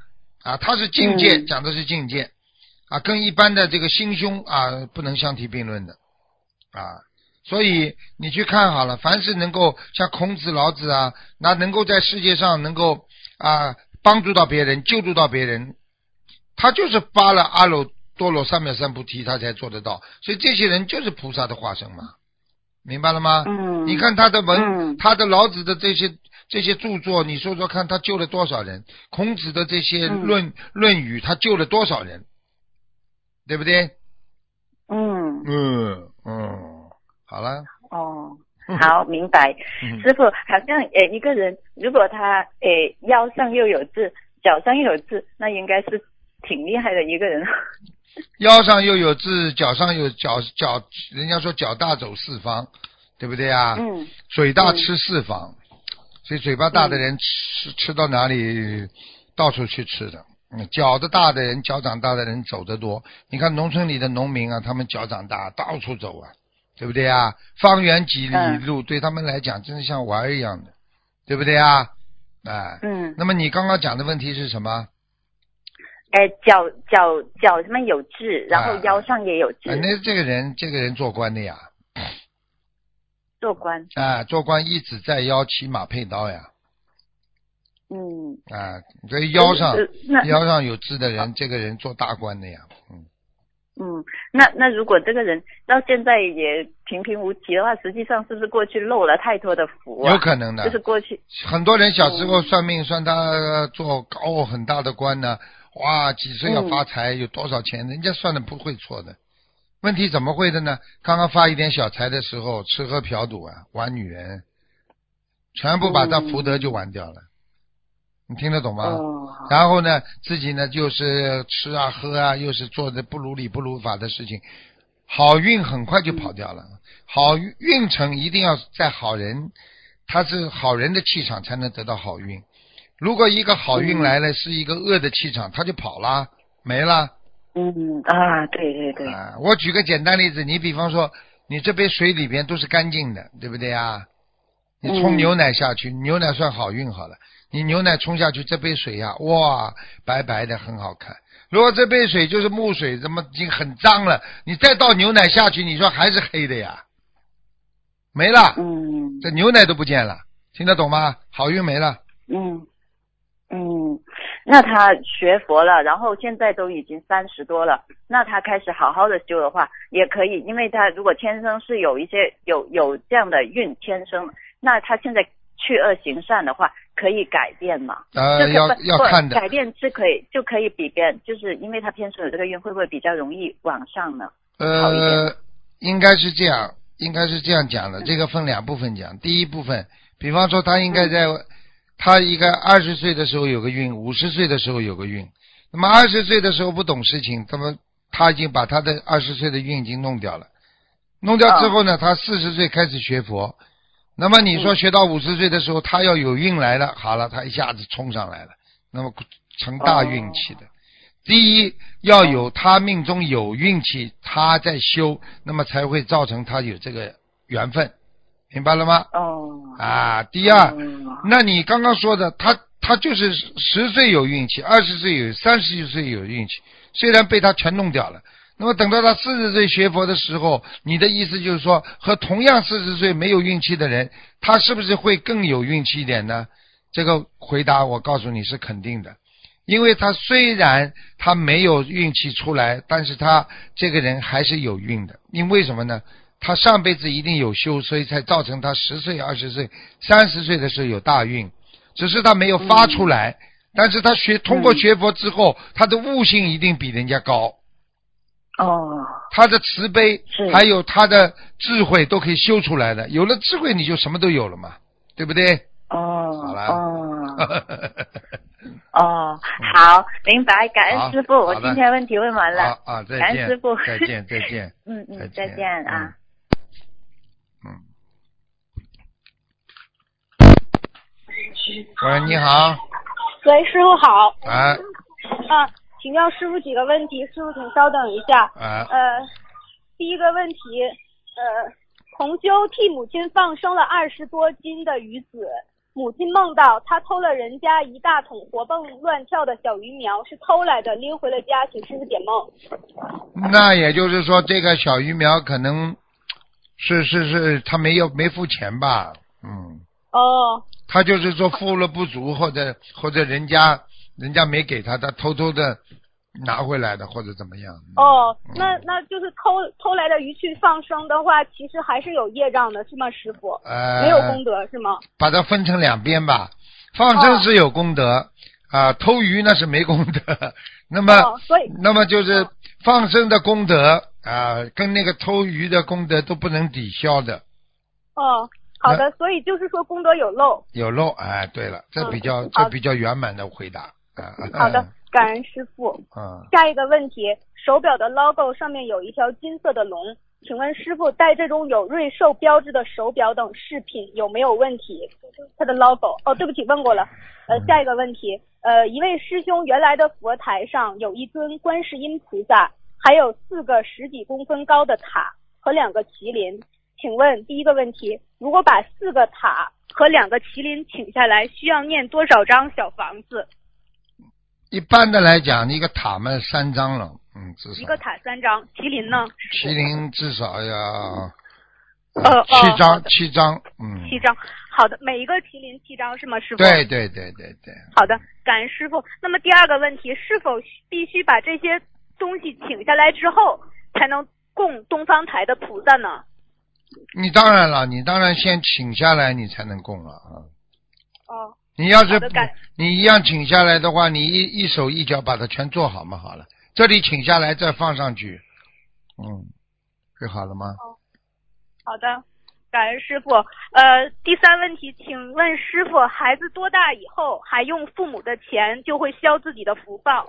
啊，他是境界，嗯讲的是境界啊，跟一般的这个心胸啊不能相提并论的啊。所以你去看好了，凡是能够像孔子、老子啊，那能够在世界上能够啊帮助到别人、救助到别人，他就是发了阿耨多罗三藐三菩提，他才做得到。所以这些人就是菩萨的化身嘛，明白了吗？嗯，你看他的文，嗯他的老子的这些这些著作，你说说看，他救了多少人？孔子的这些嗯论、论语，他救了多少人？对不对？嗯，嗯嗯，好了。哦，好，明白。嗯师傅，好像呃一个人如果他呃腰上又有痣，脚上又有痣，那应该是挺厉害的一个人。腰上又有痣，脚上有脚脚，人家说脚大走四方，对不对啊？嗯嘴大嗯吃四方，所以嘴巴大的人吃、吃到哪里，到处去吃的。嗯，脚的大的人，脚长大的人走得多。你看农村里的农民啊，他们脚长大，到处走啊，对不对啊？方圆几里嗯路，对他们来讲，真是像玩儿一样的，对不对啊？哎，嗯，那么你刚刚讲的问题是什么？哎脚脚脚上面有痣，然后啊腰上也有痣，啊，那这个人，这个人做官的呀，做官。啊，做官一直在腰，骑马配刀呀，嗯，啊，所以腰上呃腰上有痣的人，这个人做大官的呀，嗯，嗯，那那如果这个人到现在也平平无奇的话，实际上是不是过去漏了太多的福啊？有可能的。就是过去，很多人小时候嗯算命算他做高很大的官呢，哇，几岁要发财，有多少钱，人家算的不会错的。问题怎么会的呢？刚刚发一点小财的时候，吃喝嫖赌啊，玩女人，全部把他福德就玩掉了。你听得懂吗？哦，然后呢，自己呢就是吃啊喝啊，又是做的不如理不如法的事情，好运很快就跑掉了。好运运程一定要在好人，他是好人的气场才能得到好运。如果一个好运来了，是一个恶的气场，他就跑啦，没了。嗯啊，对对对，啊，我举个简单例子，你比方说，你这杯水里边都是干净的，对不对啊？你冲嗯牛奶下去，牛奶算好运好了。你牛奶冲下去，这杯水呀、哇，白白的，很好看。如果这杯水就是木水，怎么已经很脏了？你再倒牛奶下去，你说还是黑的呀？没了，嗯这牛奶都不见了，听得懂吗？好运没了。嗯嗯，那他学佛了，然后现在都已经三十多了，那他开始好好的修的话，也可以，因为他如果天生是有一些有有这样的运天生，那他现在去恶行善的话，可以改变嘛？呃，要要看的改，变是可以，就可以比别人，就是因为他天生有这个运，会不会比较容易往上呢？呃，应该是这样，应该是这样讲的。这个分两部分讲。第一部分，比方说他应该在，他应该二十岁的时候有个运，五十岁的时候有个运。那么二十岁的时候不懂事情，那么他已经把他的二十岁的运已经弄掉了。弄掉之后呢，他四十岁开始学佛。那么你说嗯学到五十岁的时候，他要有运来了，好了，他一下子冲上来了，那么成大运气的。第一，要有他命中有运气，他在修，那么才会造成他有这个缘分，明白了吗？哦，啊，第二，嗯那你刚刚说的，他他就是十岁有运气，二十岁有，三十岁有运气，虽然被他全弄掉了。那么等到他四十岁学佛的时候，你的意思就是说，和同样四十岁没有运气的人，他是不是会更有运气一点呢？这个回答我告诉你是肯定的，因为他虽然他没有运气出来，但是他这个人还是有运的，因为什么呢？他上辈子一定有修，所以才造成他十岁、二十岁、三十岁的时候有大运，只是他没有发出来。但是他学通过学佛之后，他的悟性一定比人家高，哦，他的慈悲还有他的智慧都可以修出来的。有了智慧，你就什么都有了嘛，对不对？哦，好了哦，哦，好，明白，感恩师傅，我今天问题问完了。啊啊，再见感恩师傅，再见，再见。嗯嗯，再再见啊。嗯。喂，你好，喂，师傅好。哎啊，请教师傅几个问题，师傅请稍等一下。哎，呃，第一个问题，呃，同修替母亲放生了二十多斤的鱼子，母亲梦到他偷了人家一大桶活蹦乱跳的小鱼苗，是偷来的，拎回了家，请师傅解梦。那也就是说，这个小鱼苗可能是是是，他没有没付钱吧？嗯，哦，他就是说付了不足，或者或者人家人家没给他，他偷偷的拿回来的，或者怎么样？嗯哦，嗯那那就是偷偷来的鱼去放生的话，其实还是有业障的，是吗，师傅？呃，没有功德是吗？把它分成两边吧。放生是有功德啊，偷鱼那是没功德。那么，哦，所以那么就是放生的功德啊，跟那个偷鱼的功德都不能抵消的，哦，好的，所以就是说功德有漏。有漏。哎，对了，这嗯比较、好这比较圆满的回答。啊，好的，感恩师傅。嗯，下一个问题，手表的 logo 上面有一条金色的龙，请问师傅戴这种有瑞兽标志的手表等饰品有没有问题？它的 logo 哦，对不起，问过了。呃，下一个问题，呃，一位师兄原来的佛台上有一尊观世音菩萨，还有四个十几公分高的塔和两个麒麟。请问第一个问题，如果把四个塔和两个麒麟请下来，需要念多少张小房子？一般的来讲，一个塔嘛三张了，嗯，至少一个塔三张，麒麟呢？麒麟至少要呃哦七张七张，嗯，七张，好的，每一个麒麟七张是吗，师傅？对对对对对，好的，感恩师傅。那么第二个问题，是否必须把这些东西请下来之后，才能供东方台的菩萨呢？你当然了，你当然先请下来，你才能供了啊。哦，你要是你一样请下来的话，你一一手一脚把它全做好嘛，好了，这里请下来再放上去，嗯，就好了吗？好的，感恩师傅。呃，第三问题，请问师傅，孩子多大以后还用父母的钱就会消自己的福报？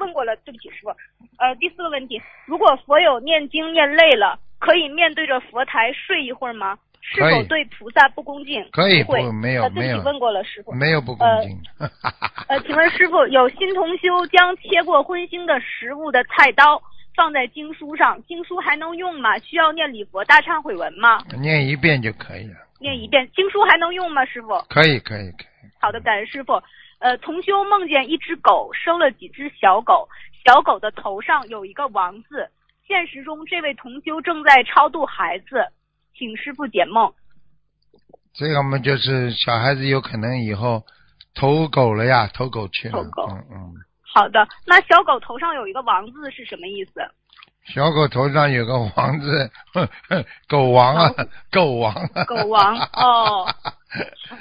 问过了，对不起，师傅。呃，第四个问题，如果佛友念经念累了，可以面对着佛台睡一会儿吗？是否对菩萨不恭敬？可以不会没有呃对不起没有问过了，师傅。没有不恭敬。呃，请问师傅，有新同修将切过荤腥的食物的菜刀放在经书上，经书还能用吗？需要念礼佛大忏悔文吗？念一遍就可以了。念一遍，经书还能用吗？师傅？可以可以可以。好的，感恩师傅。呃，同修梦见一只狗生了几只小狗，小狗的头上有一个王字。现实中，这位同修正在超度孩子，请师傅解梦。这个嘛，就是小孩子有可能以后投狗了呀，投狗去了。投狗嗯嗯，好的，那小狗头上有一个王字是什么意思？小狗头上有个王字，狗王啊，狗王啊。狗王哦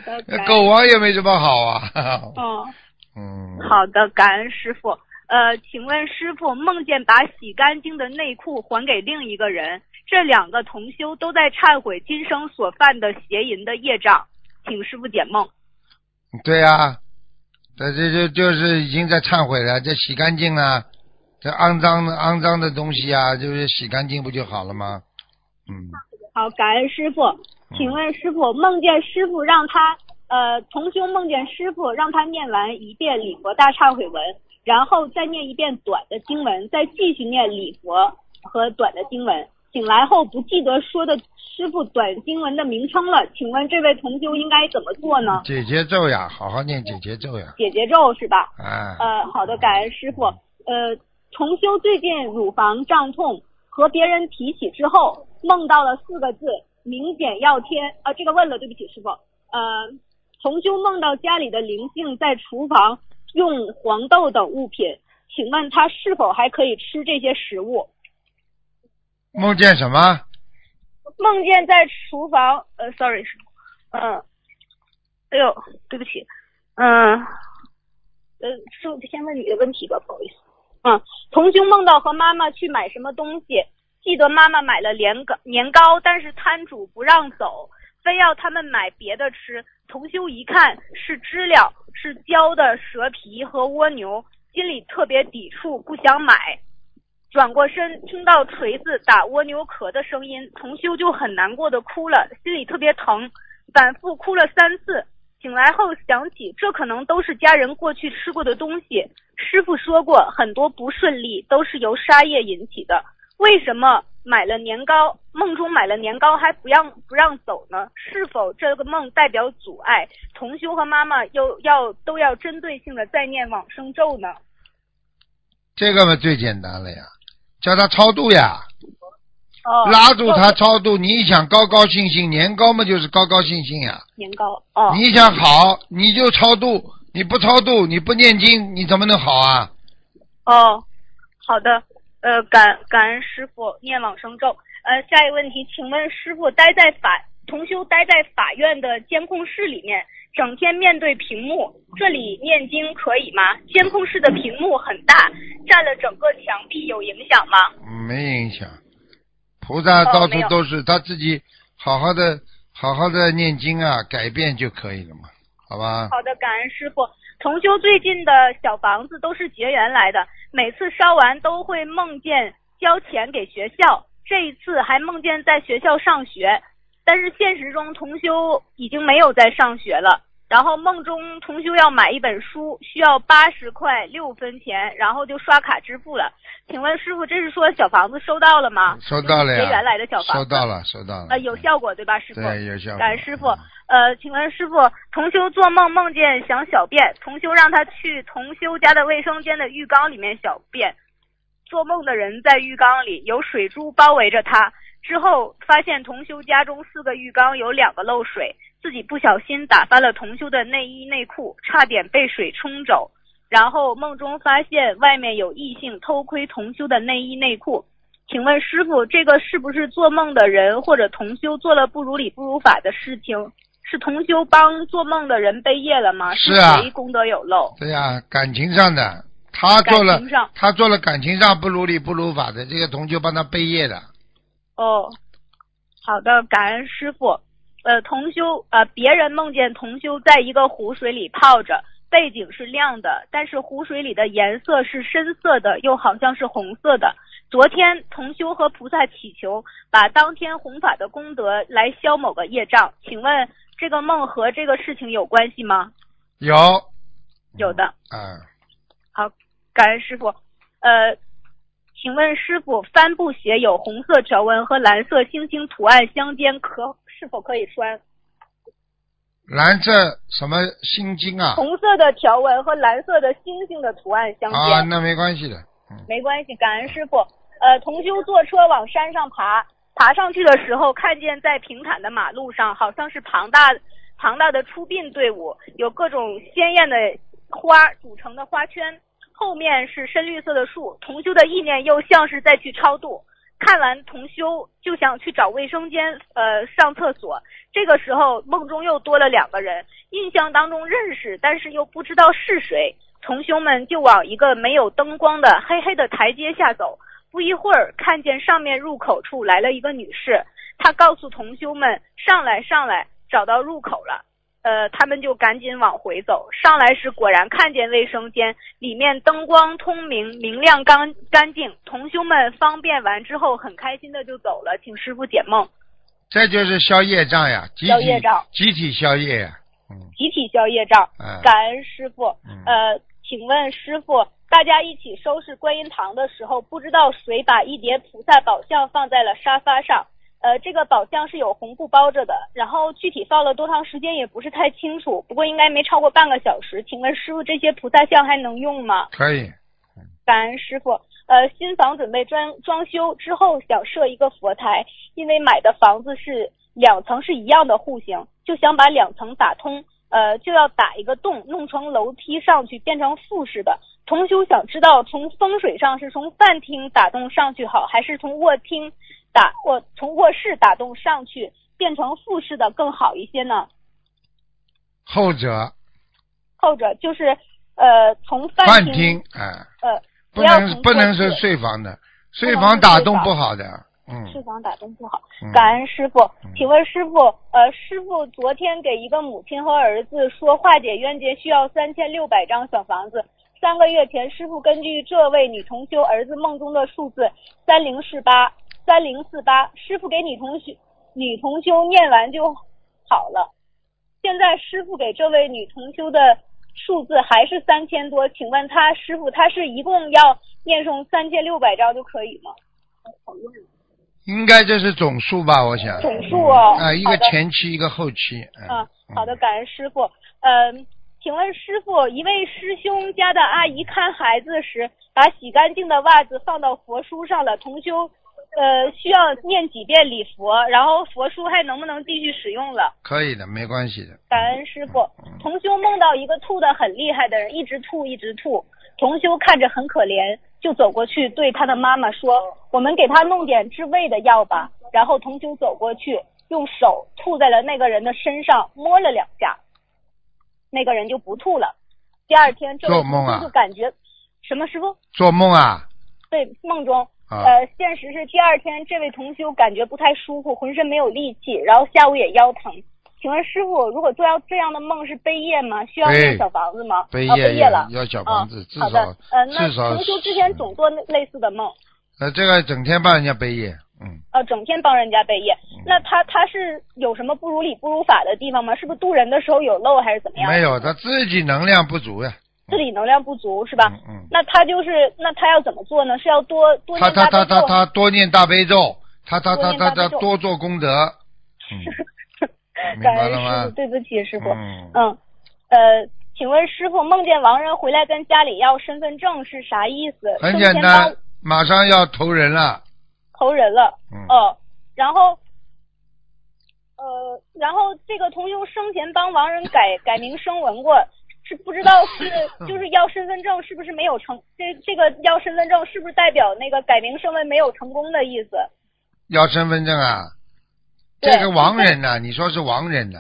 好的狗王也没什么好啊。哦。嗯。好的，感恩师傅。呃，请问师傅梦见把洗干净的内裤还给另一个人，这两个同修都在忏悔今生所犯的邪淫的业障，请师傅解梦。对呀、这这这就是已经在忏悔了，这洗干净了，这肮脏的肮脏的东西啊，就是洗干净不就好了吗？嗯，好，感恩师傅。请问师傅梦见师傅让他呃同修梦见师傅让他念完一遍礼佛大忏悔文，然后再念一遍短的经文，再继续念礼佛和短的经文。醒来后不记得说的师傅短经文的名称了，请问这位同修应该怎么做呢？解结咒呀，好好念解结咒呀。解结咒是吧？啊，呃，好的，感恩师傅。呃，重修最近乳房胀痛，和别人提起之后，梦到了四个字“明显要天”。啊、这个问了，对不起，师傅。呃，重修梦到家里的灵性在厨房用黄豆等物品，请问他是否还可以吃这些食物？梦见什么？梦见在厨房，呃，sorry，师傅，嗯、哎呦，对不起，嗯、呃，是先问你的问题吧，不好意思。嗯，同修梦到和妈妈去买什么东西，记得妈妈买了年糕，年糕，但是摊主不让走，非要他们买别的吃。同修一看是知了，是焦的蛇皮和蜗牛，心里特别抵触，不想买。转过身，听到锤子打蜗牛壳的声音，同修就很难过的哭了，心里特别疼，反复哭了三次。醒来后想起，这可能都是家人过去吃过的东西。师傅说过，很多不顺利都是由杀业引起的。为什么买了年糕，梦中买了年糕还不让不让走呢？是否这个梦代表阻碍？同修和妈妈又要都要针对性的再念往生咒呢？这个嘛最简单了呀，叫他超度呀，哦，拉住他超度。你想高高兴兴，年糕嘛就是高高兴兴呀。年糕哦，你想好，你就超度；你不超度，你不念经，你怎么能好啊？哦，好的，呃，感感恩师傅念往生咒。呃，下一个问题，请问师傅待在法同修待在法院的监控室里面，整天面对屏幕，这里念经可以吗？监控室的屏幕很大，占了整个墙壁，有影响吗？没影响，菩萨到处都是，他自己好好的、好好的念经啊，改变就可以了嘛，好吧？好的，感恩师傅。同修最近的小房子都是结缘来的，每次烧完都会梦见交钱给学校，这一次还梦见在学校上学，但是现实中同修已经没有在上学了。然后梦中同修要买一本书，需要八十块六分钱，然后就刷卡支付了。请问师傅，这是说小房子收到了吗？收到了呀，就是结缘来的小房子。收到了，收到了。呃，有效果对吧，师傅？对，有效果。感恩师傅。呃，请问师傅，同修做梦梦见想小便，同修让他去同修家的卫生间的浴缸里面小便。做梦的人在浴缸里，有水珠包围着他。之后发现同修家中四个浴缸有两个漏水，自己不小心打翻了同修的内衣内裤，差点被水冲走。然后梦中发现外面有异性偷窥同修的内衣内裤。请问师傅，这个是不是做梦的人或者同修做了不如理不如法的事情？是同修帮做梦的人背业了吗？是啊谁功德有漏？对呀、感情上的，他做了他做了感情上不如理不如法的，这个同修帮他背业的。哦，好的，感恩师傅。呃，同修呃，别人梦见同修在一个湖水里泡着，背景是亮的，但是湖水里的颜色是深色的，又好像是红色的。昨天同修和菩萨祈求，把当天弘法的功德来消某个业障。请问这个梦和这个事情有关系吗？有。有的。嗯，好，感恩师傅。呃，请问师傅，帆布鞋有红色条纹和蓝色星星图案相间，可是否可以穿？蓝色什么心经啊？红色的条纹和蓝色的星星的图案相间，啊，那没关系的。嗯，没关系。感恩师傅。呃，同修坐车往山上爬，爬上去的时候，看见在平坦的马路上，好像是庞大庞大的出殡队伍，有各种鲜艳的花组成的花圈，后面是深绿色的树。同修的意念又像是在去超度。看完同修就想去找卫生间，呃，上厕所。这个时候梦中又多了两个人，印象当中认识，但是又不知道是谁。同修们就往一个没有灯光的黑黑的台阶下走。不一会儿，看见上面入口处来了一个女士，她告诉同修们上来上来，找到入口了。呃，他们就赶紧往回走。上来时果然看见卫生间里面灯光通明，明亮干干净。同修们方便完之后，很开心的就走了，请师傅解梦。这就是消业障呀，集体消业障集体消业呀。嗯集体消业障，嗯感恩师傅。嗯呃，请问师傅，大家一起收拾观音堂的时候，不知道谁把一叠菩萨宝像放在了沙发上。呃，这个宝像是有红布包着的，然后具体放了多长时间也不是太清楚，不过应该没超过半个小时。请问师傅，这些菩萨像还能用吗？可以。感恩师傅。呃，新房准备装装修之后，想设一个佛台，因为买的房子是两层是一样的户型，就想把两层打通，呃，就要打一个洞，弄成楼梯上去，变成复式的。同修想知道，从风水上是从饭厅打洞上去好，还是从卧厅打卧从卧室打洞上去变成复式的更好一些呢？后者后者就是呃从饭厅饭厅，哎，呃不能不能是睡房的，睡房打洞不好的，嗯睡房打洞不好嗯。感恩师傅嗯，请问师傅，呃，师傅昨天给一个母亲和儿子说化解冤结需要三千六百张小房子。三个月前，师傅根据这位女同修儿子梦中的数字三零四八三零四八，师傅给女同修女同修念完就好了。现在师傅给这位女同修的数字还是三千多，请问他师傅他是一共要念诵三千六百张就可以吗？应该这是总数吧？我想。总数哦啊，一个前期，一个后期。嗯啊，好的，。感恩师傅。嗯、请问师傅，一位师兄家的阿姨看孩子时，把洗干净的袜子放到佛书上了，同修呃需要念几遍礼佛，然后佛书还能不能继续使用了？可以的，没关系的。感恩师傅。同修梦到一个吐的很厉害的人，一直吐一直吐。同修看着很可怜，就走过去对他的妈妈说：“我们给他弄点治胃的药吧。”然后同修走过去，用手吐在了那个人的身上，摸了两下，那个人就不吐了。第二天，这位同做梦啊修就感觉什么师傅？做梦啊对，梦中，啊呃，现实是第二天，这位同修感觉不太舒服，浑身没有力气，然后下午也腰疼。请问师傅，如果做要这样的梦是背业吗？需要背念小房子吗？啊，背业背业了。要小房子，至好的少，呃，那同修之前总做那类似的梦，呃，这个整天帮人家背业，嗯，呃，整天帮人家背业。那他他是有什么不如理不如法的地方吗？是不是渡人的时候有漏还是怎么样？没有，他自己能量不足呀。自己能量不足是吧？嗯嗯。那他就是那他要怎么做呢？是要多多他念大悲咒他他他他多念大悲咒，他他他他他多做功德，嗯，明感恩师白了吗傅，？对不起师傅。嗯，嗯，呃，请问师傅，梦见亡人回来跟家里要身份证是啥意思？很简单，马上要投人了，投人了。嗯，哦，然后，呃，然后这个同修生前帮亡人改改名声纹过，是不知道是就是要身份证是不是没有成？这这个要身份证是不是代表那个改名声纹没有成功的意思？要身份证啊。这个亡人呐，你说是亡人呐？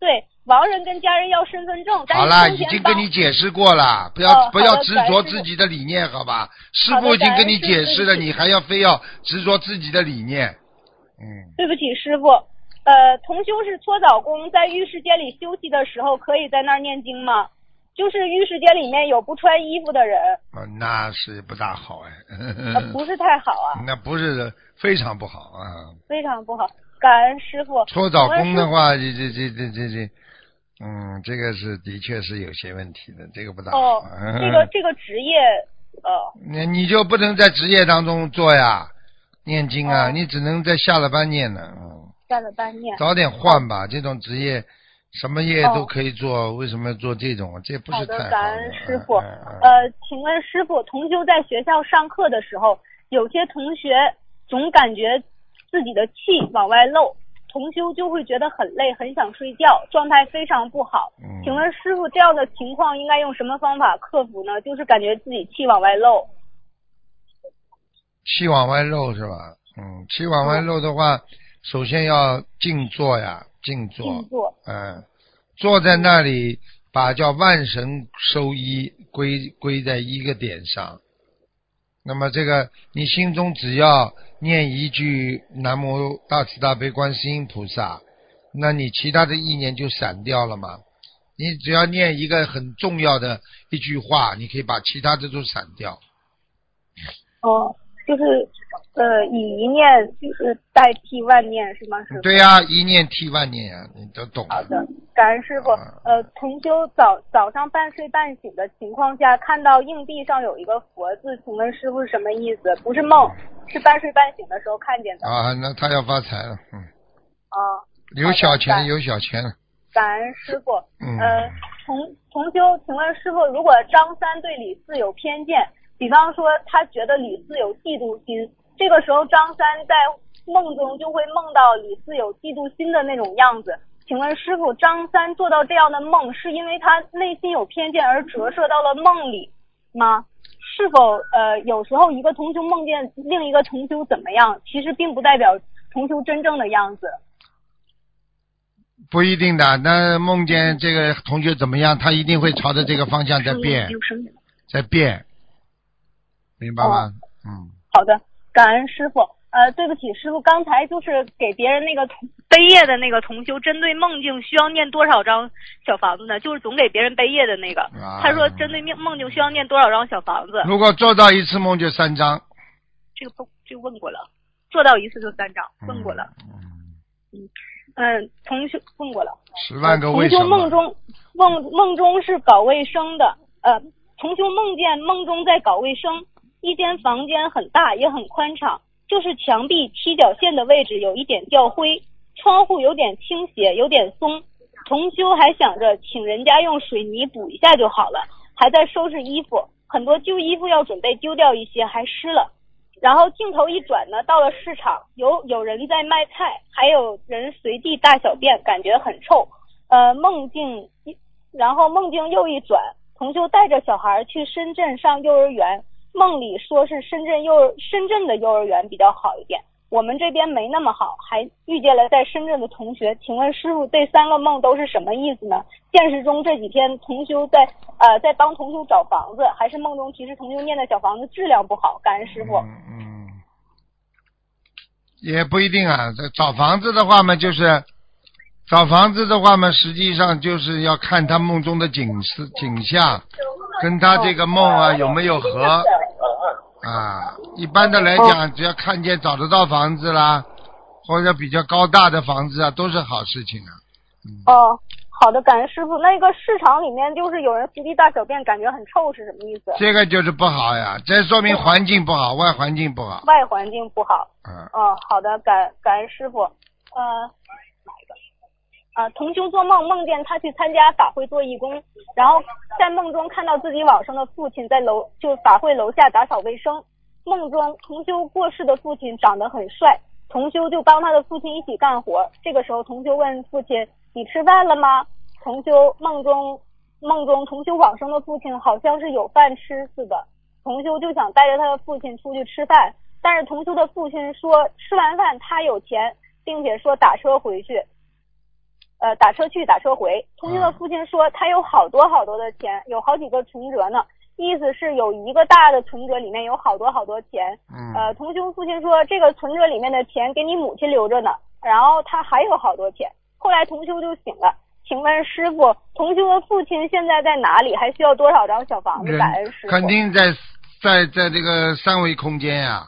对，亡人跟家人要身份证，好了，已经跟你解释过了，不要哦不要执着自己的理念，好吧？师傅已经跟你解释了，你还要非要执着自己的理念，嗯，对不起，师傅。呃，同修是搓澡工，在浴室间里休息的时候，可以在那儿念经吗？就是浴室间里面有不穿衣服的人，哦那是不大好哎，呃，不是太好啊，那不是非常不好啊。非常不好。感恩师傅。搓澡工的话，这这这这这这，嗯，这个是的确是有些问题的，这个不大。哦，这个这个职业，呃，那你就不能在职业当中做呀，念经啊，哦你只能在下了班念呢。嗯，下了班念。早点换吧，这种职业什么业哦都可以做，为什么要做这种？这不是太好感恩师傅。呃，请问师傅，同修在学校上课的时候，有些同学总感觉自己的气往外漏，同修就会觉得很累，很想睡觉，状态非常不好。嗯请问师傅，这样的情况应该用什么方法克服呢？就是感觉自己气往外漏。气往外漏是吧？嗯，气往外漏的话，首先要静坐呀，静坐。静坐。嗯，坐在那里，把叫万神收一归归在一个点上。那么这个，你心中只要念一句南无大慈大悲观世音菩萨，那你其他的意念就散掉了嘛。你只要念一个很重要的一句话，你可以把其他的都散掉。哦，就是呃，以一念就是代替万念是吗？师傅。对呀、一念替万念呀、你都懂。好的，感恩师傅嗯。呃，同修早早上半睡半醒的情况下，看到硬币上有一个佛字，请问师傅是什么意思？不是梦，是半睡半醒的时候看见的。啊，那他要发财了，嗯，啊，有小钱，有小钱了，感恩师傅。嗯呃，同同修，请问师傅，如果张三对李四有偏见，比方说他觉得李四有嫉妒心，这个时候张三在梦中就会梦到李四有嫉妒心的那种样子。请问师傅，张三做到这样的梦，是因为他内心有偏见而折射到了梦里吗？是否呃，有时候一个同修梦见另一个同修怎么样，其实并不代表同修真正的样子。不一定的。那梦见这个同学怎么样，他一定会朝着这个方向在变，在变，明白吗？嗯，好的，感恩师傅。呃，对不起，师傅，刚才就是给别人那个同背业的那个同修，针对梦境需要念多少张小房子呢？就是总给别人背业的那个，啊他说针对梦梦境需要念多少张小房子？如果做到一次梦就三张，这个不这个问过了，做到一次就三张，问过了。嗯，嗯，同修问过了。十万个为什么？梦中梦梦中是搞卫生的，呃，同修梦见梦中在搞卫生，一间房间很大也很宽敞，就是墙壁踢脚线的位置有一点掉灰，窗户有点倾斜，有点松。重修还想着请人家用水泥补一下就好了，还在收拾衣服，很多旧衣服要准备丢掉一些，还湿了。然后镜头一转呢，到了市场，有有人在卖菜，还有人随地大小便，感觉很臭。呃，梦境，然后梦境又一转，重修带着小孩去深圳上幼儿园，梦里说是深圳幼儿深圳的幼儿园比较好一点，我们这边没那么好，还遇见了在深圳的同学。请问师傅，这三个梦都是什么意思呢？现实中这几天同修在呃在帮同修找房子，还是梦中其实同修念的小房子质量不好？感恩师傅。嗯嗯，也不一定啊。这找房子的话嘛，就是找房子的话嘛，实际上就是要看他梦中的景色景象，跟他这个梦啊有没有合啊。一般的来讲，只要看见找得到房子啦，或者比较高大的房子啊，都是好事情啊。哦，好的，感恩师傅。那个市场里面就是有人随地大小便，感觉很臭，是什么意思？这个就是不好呀，这说明环境不好，外环境不好。外环境不好。嗯，哦，好的，感感恩师傅。呃，哪一个？啊，同修做梦梦见他去参加法会做义工，然后在梦中看到自己往生的父亲在楼就法会楼下打扫卫生。梦中同修过世的父亲长得很帅，同修就帮他的父亲一起干活。这个时候，同修问父亲：“你吃饭了吗？”同修梦中梦中同修往生的父亲好像是有饭吃似的，同修就想带着他的父亲出去吃饭，但是同修的父亲说吃完饭他有钱，并且说打车回去，呃打车去打车回。同修的父亲说他有好多好多的钱，有好几个存折呢，意思是有一个大的存折里面有好多好多钱。嗯呃，同修父亲说这个存折里面的钱给你母亲留着呢，然后他还有好多钱。后来同修就醒了，请问师傅，同修的父亲现在在哪里？还需要多少张小房子？感恩师傅。肯定在在在这个三维空间呀、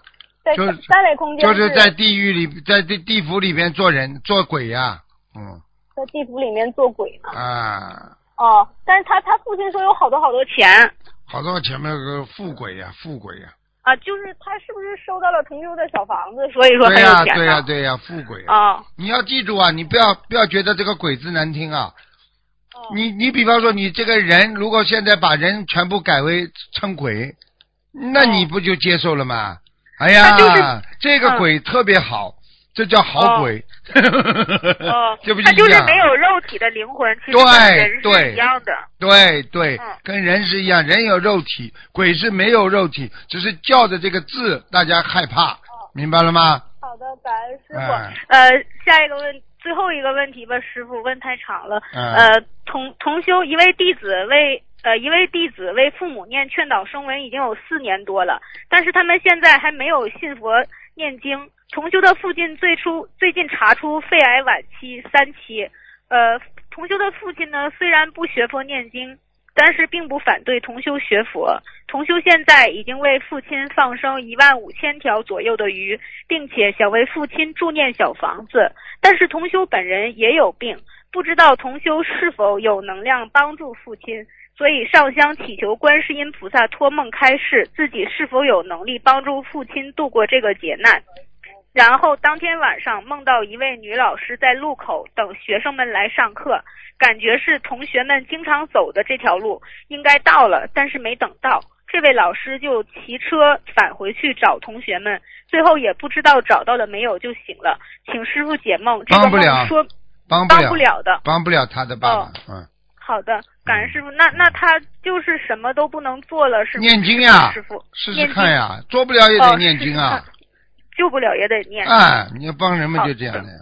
在就是三维空间就是在地狱里，在地地府里边做人做鬼呀、嗯在地府里面做鬼呢。啊，哦，但是他他父亲说有好多好多钱好多钱那个富鬼呀、富鬼呀、啊，就是他是不是收到了同修的小房子，所以说很对呀、有钱呢？对呀、对呀、富鬼啊！啊。你要记住啊，你不要不要觉得这个鬼字难听啊。哦你你比方说你这个人，如果现在把人全部改为称鬼，那你不就接受了吗？哎呀，他就是这个鬼特别好，这叫好鬼。哦 这不他就是？没有肉体的灵魂，其实对跟人是对一样的。对对嗯，跟人是一样，人有肉体，鬼是没有肉体，只是叫的这个字大家害怕，明白了吗？好的，感恩师傅。哎呃，下一个问，最后一个问题吧，师傅问太长了。嗯呃，同同修一位弟子为呃一位弟子为父母念劝导声文已经有四年多了，但是他们现在还没有信佛念经。同修的父亲最初最近查出肺癌晚期三期，呃，同修的父亲呢虽然不学佛念经，但是并不反对同修学佛。同修现在已经为父亲放生一万五千条左右的鱼，并且想为父亲助念小房子。但是同修本人也有病，不知道同修是否有能量帮助父亲，所以上香祈求观世音菩萨托梦开示，自己是否有能力帮助父亲度过这个劫难。然后当天晚上梦到一位女老师在路口等学生们来上课，感觉是同学们经常走的这条路，应该到了，但是没等到。这位老师就骑车返回去找同学们，最后也不知道找到了没有就醒了，请师傅解梦。这个帮不了帮帮不了的。帮不了他的爸爸哦，嗯，好的，感恩师傅。那那他就是什么都不能做了，是吗？念经呀师傅，试试看呀，做不了也哦得念经啊，救不了也得念。哎，你要帮人们就这样的呀，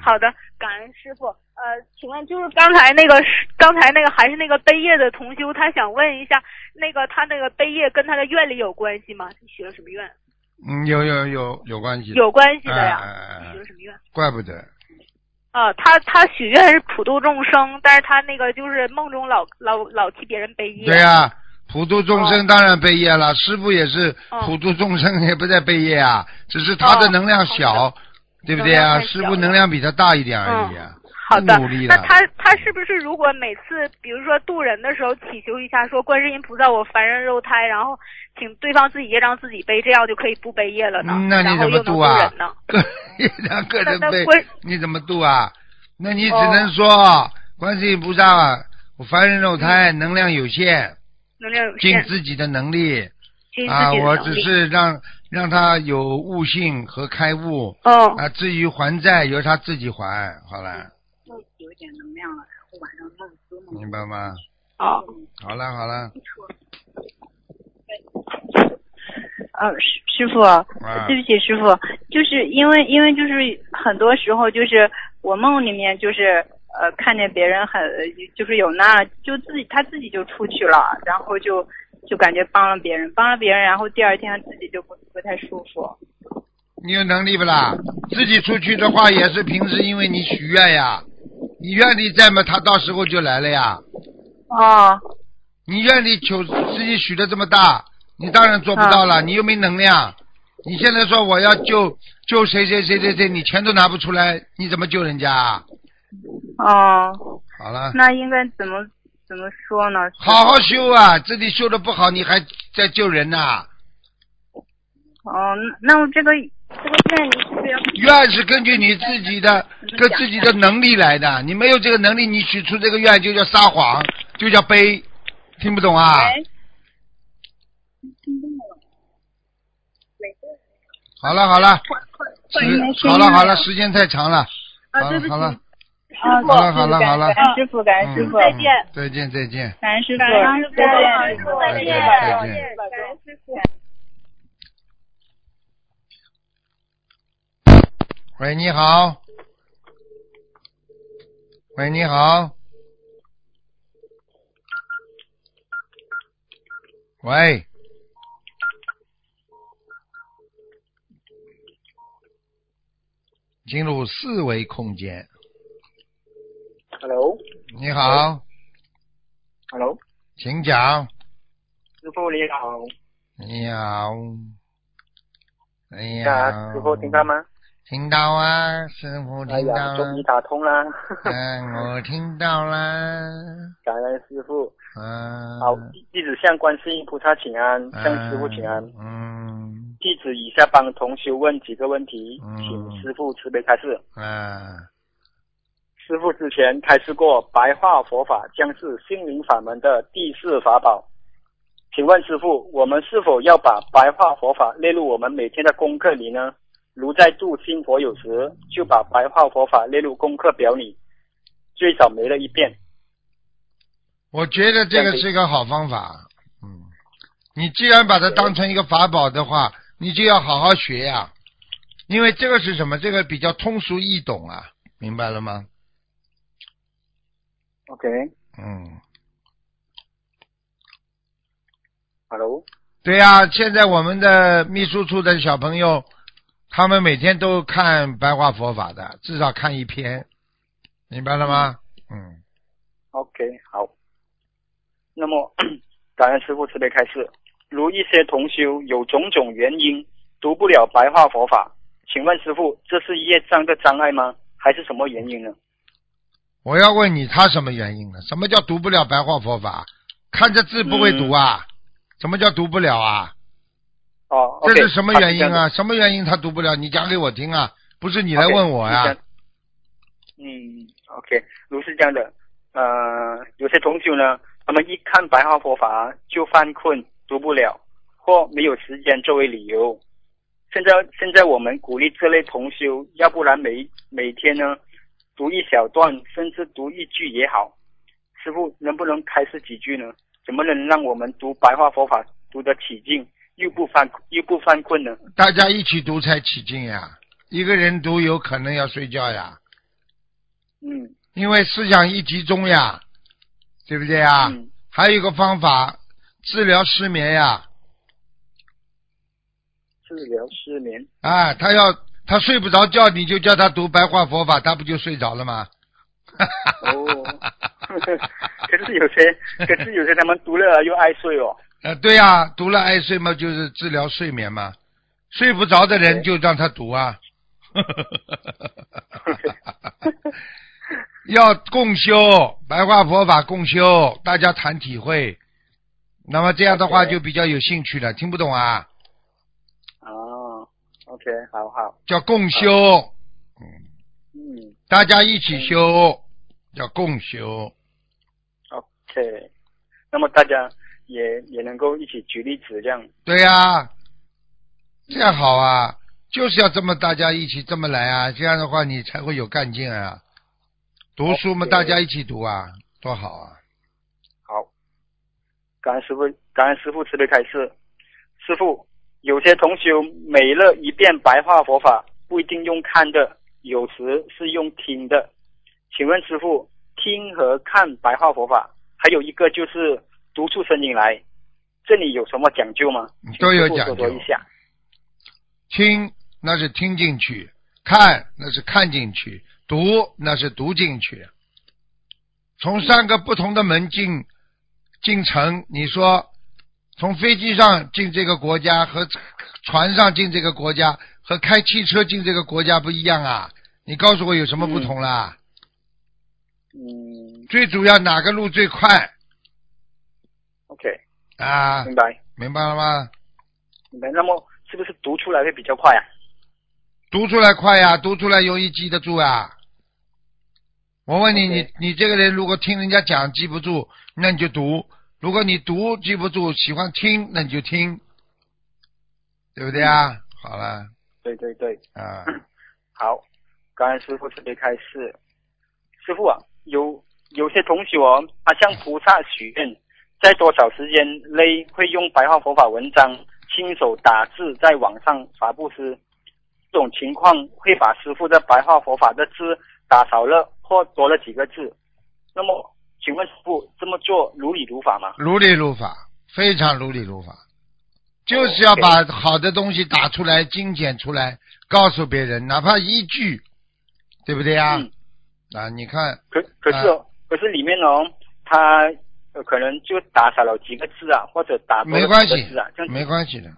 好的，感恩师傅。呃，请问就是刚才那个刚才那个还是那个悲业的同修，他想问一下，那个他那个悲业跟他的愿力有关系吗？他许了什么愿？嗯，有有有有关系，有关系的呀。哎哎哎许了什么愿？怪不得。啊，他他许愿是普度众生，但是他那个就是梦中老老老替别人背业。对呀、普度众生当然背业了，师傅也是哦普度众生，也不在背业啊，只是他的哦能量好小，对不对啊？师傅能量比他大一点而已啊。好的那他他是不是如果每次比如说渡人的时候祈求一下，说观世音菩萨我凡人肉胎，然后请对方自己业障自己背，这样就可以不背业了呢？嗯那你怎么渡啊人呢？？两个人背你怎么渡啊？那你只哦能说，观世音菩萨，我凡人肉胎，能量有限，能量有限尽，自己的能力啊，我只。是让让他有悟性和开悟嗯，啊，至于还债由他自己还，好了，有一点能量了，然后晚上梦做梦明白吗？哦，好了好了，呃，师师傅，啊对不起，师傅，就是因为因为就是很多时候就是我梦里面就是呃看见别人很就是有那就自己他自己就出去了，然后就就感觉帮了别人，帮了别人，然后第二天自己就不不太舒服。你有能力不啦？自己出去的话也是平时因为你许愿呀，你愿力在嘛，他到时候就来了呀。哦，你愿力求自己许的这么大，你当然做不到了，你又没能量。你现在说我要救救谁谁谁谁谁，你钱都拿不出来，你怎么救人家啊？哦，好了，那应该怎么怎么说呢？好好修啊！自己修的不好，你还在救人呐、哦，那那我这个这个愿力是根据你自己的跟自己的能力来的，你没有这个能力，你许出这个愿就叫撒谎，就叫背，听不懂啊？喂好了好了，喂时好了好了，时间太长了，啊对不起好了好了，啊，好了好了好了师傅，感恩师傅，嗯再见再见再见。感恩师傅，感恩师傅再见，再见再见再见感恩师傅。喂，你好。喂，你好。喂。进入四维空间。Hello，Hello，请讲。师傅你好，你好。哎啊，呀，师傅听到吗？听到啊，师傅哎呀，听到了。终于打通啦，嗯，我听到啦。感恩师傅。嗯。好，弟子向观世音菩萨请安，向师傅请安。嗯弟子以下帮同修问几个问题，嗯请师傅慈悲开示。嗯师傅之前开示过，白话佛法将是心灵法门的第四法宝。请问师傅，我们是否要把白话佛法列入我们每天的功课里呢？如在度新佛友时，就把白话佛法列入功课表里，最少没了一遍。我觉得这个是一个好方法。嗯，你既然把它当成一个法宝的话，你就要好好学呀、因为这个是什么？这个比较通俗易懂啊，明白了吗？OK，嗯，Hello，对呀、现在我们的秘书处的小朋友，他们每天都看白话佛法的，至少看一篇，明白了吗？嗯。OK，好。那么，感恩师傅慈悲开示。如一些同修有种种原因读不了白话佛法，请问师傅，这是业障的障碍吗？还是什么原因呢？我要问你，他什么原因呢？什么叫读不了白话佛法？看着字不会读啊？什么叫读不了啊？哦这是什么原因啊？什么原因他读不了？你讲给我听啊！不是你来问我呀？嗯，OK，如是这样的，呃，有些同修呢，他们一看白话佛法就犯困，读不了，或没有时间作为理由。现在现在我们鼓励这类同修，要不然每每天呢读一小段，甚至读一句也好。师傅能不能开示几句呢？怎么能让我们读白话佛法读得起劲，又不犯又不犯困呢？大家一起读才起劲呀。一个人读有可能要睡觉呀，嗯因为思想一集中呀，对不对呀？嗯还有一个方法治疗失眠呀，治疗失眠。啊，他要他睡不着觉，你就叫他读白话佛法，他不就睡着了吗？哦，可是有些，可是有些他们读了又爱睡哦。呃，对呀、读了爱睡嘛，就是治疗睡眠嘛。睡不着的人就让他读啊。要共修白话佛法共修，大家谈体会。那么这样的话就比较有兴趣了。听不懂啊？哦，OK，好好，叫共修，嗯大家一起修，叫共修。，OK。那么大家也也能够一起举例子，这样对呀、这样好啊，就是要这么大家一起这么来啊，这样的话你才会有干劲啊。读书嘛大家一起读啊，多好啊！好。感恩师傅，感恩师傅慈悲开示。师傅，有些同学每了一遍白话佛法，不一定用看的，有时是用听的。请问师傅，听和看白话佛法，还有一个就是读出声音来，这里有什么讲究吗？请都有讲究一下。听那是听进去，看那是看进去，读那是读进去。从三个不同的门进进城，你说从飞机上进这个国家和船上进这个国家和开汽车进这个国家不一样啊？你告诉我有什么不同啦？嗯最主要哪个路最快啊？明白明白了吗？明白。那么是不是读出来会比较快啊？读出来快呀，读出来容易记得住啊。我问你你你这个人如果听人家讲记不住，那你就读；如果你读记不住，喜欢听，那你就听，对不对啊？好了对对对。啊，好，刚才师傅特别开示。师傅啊，有有些同学哦，他向菩萨许愿，在多少时间内会用白话佛法文章亲手打字在网上发布时，这种情况会把师傅的白话佛法的字打少了或多了几个字。那么，请问师傅这么做如理如法吗？如理如法，非常如理如法，就是要把好的东西打出来、精简出来，告诉别人，哪怕一句，对不对啊？嗯啊，你看，可可是哦，可是里面哦，他呃可能就打少了几个字啊，或者打没关系几个字啊，没关系的。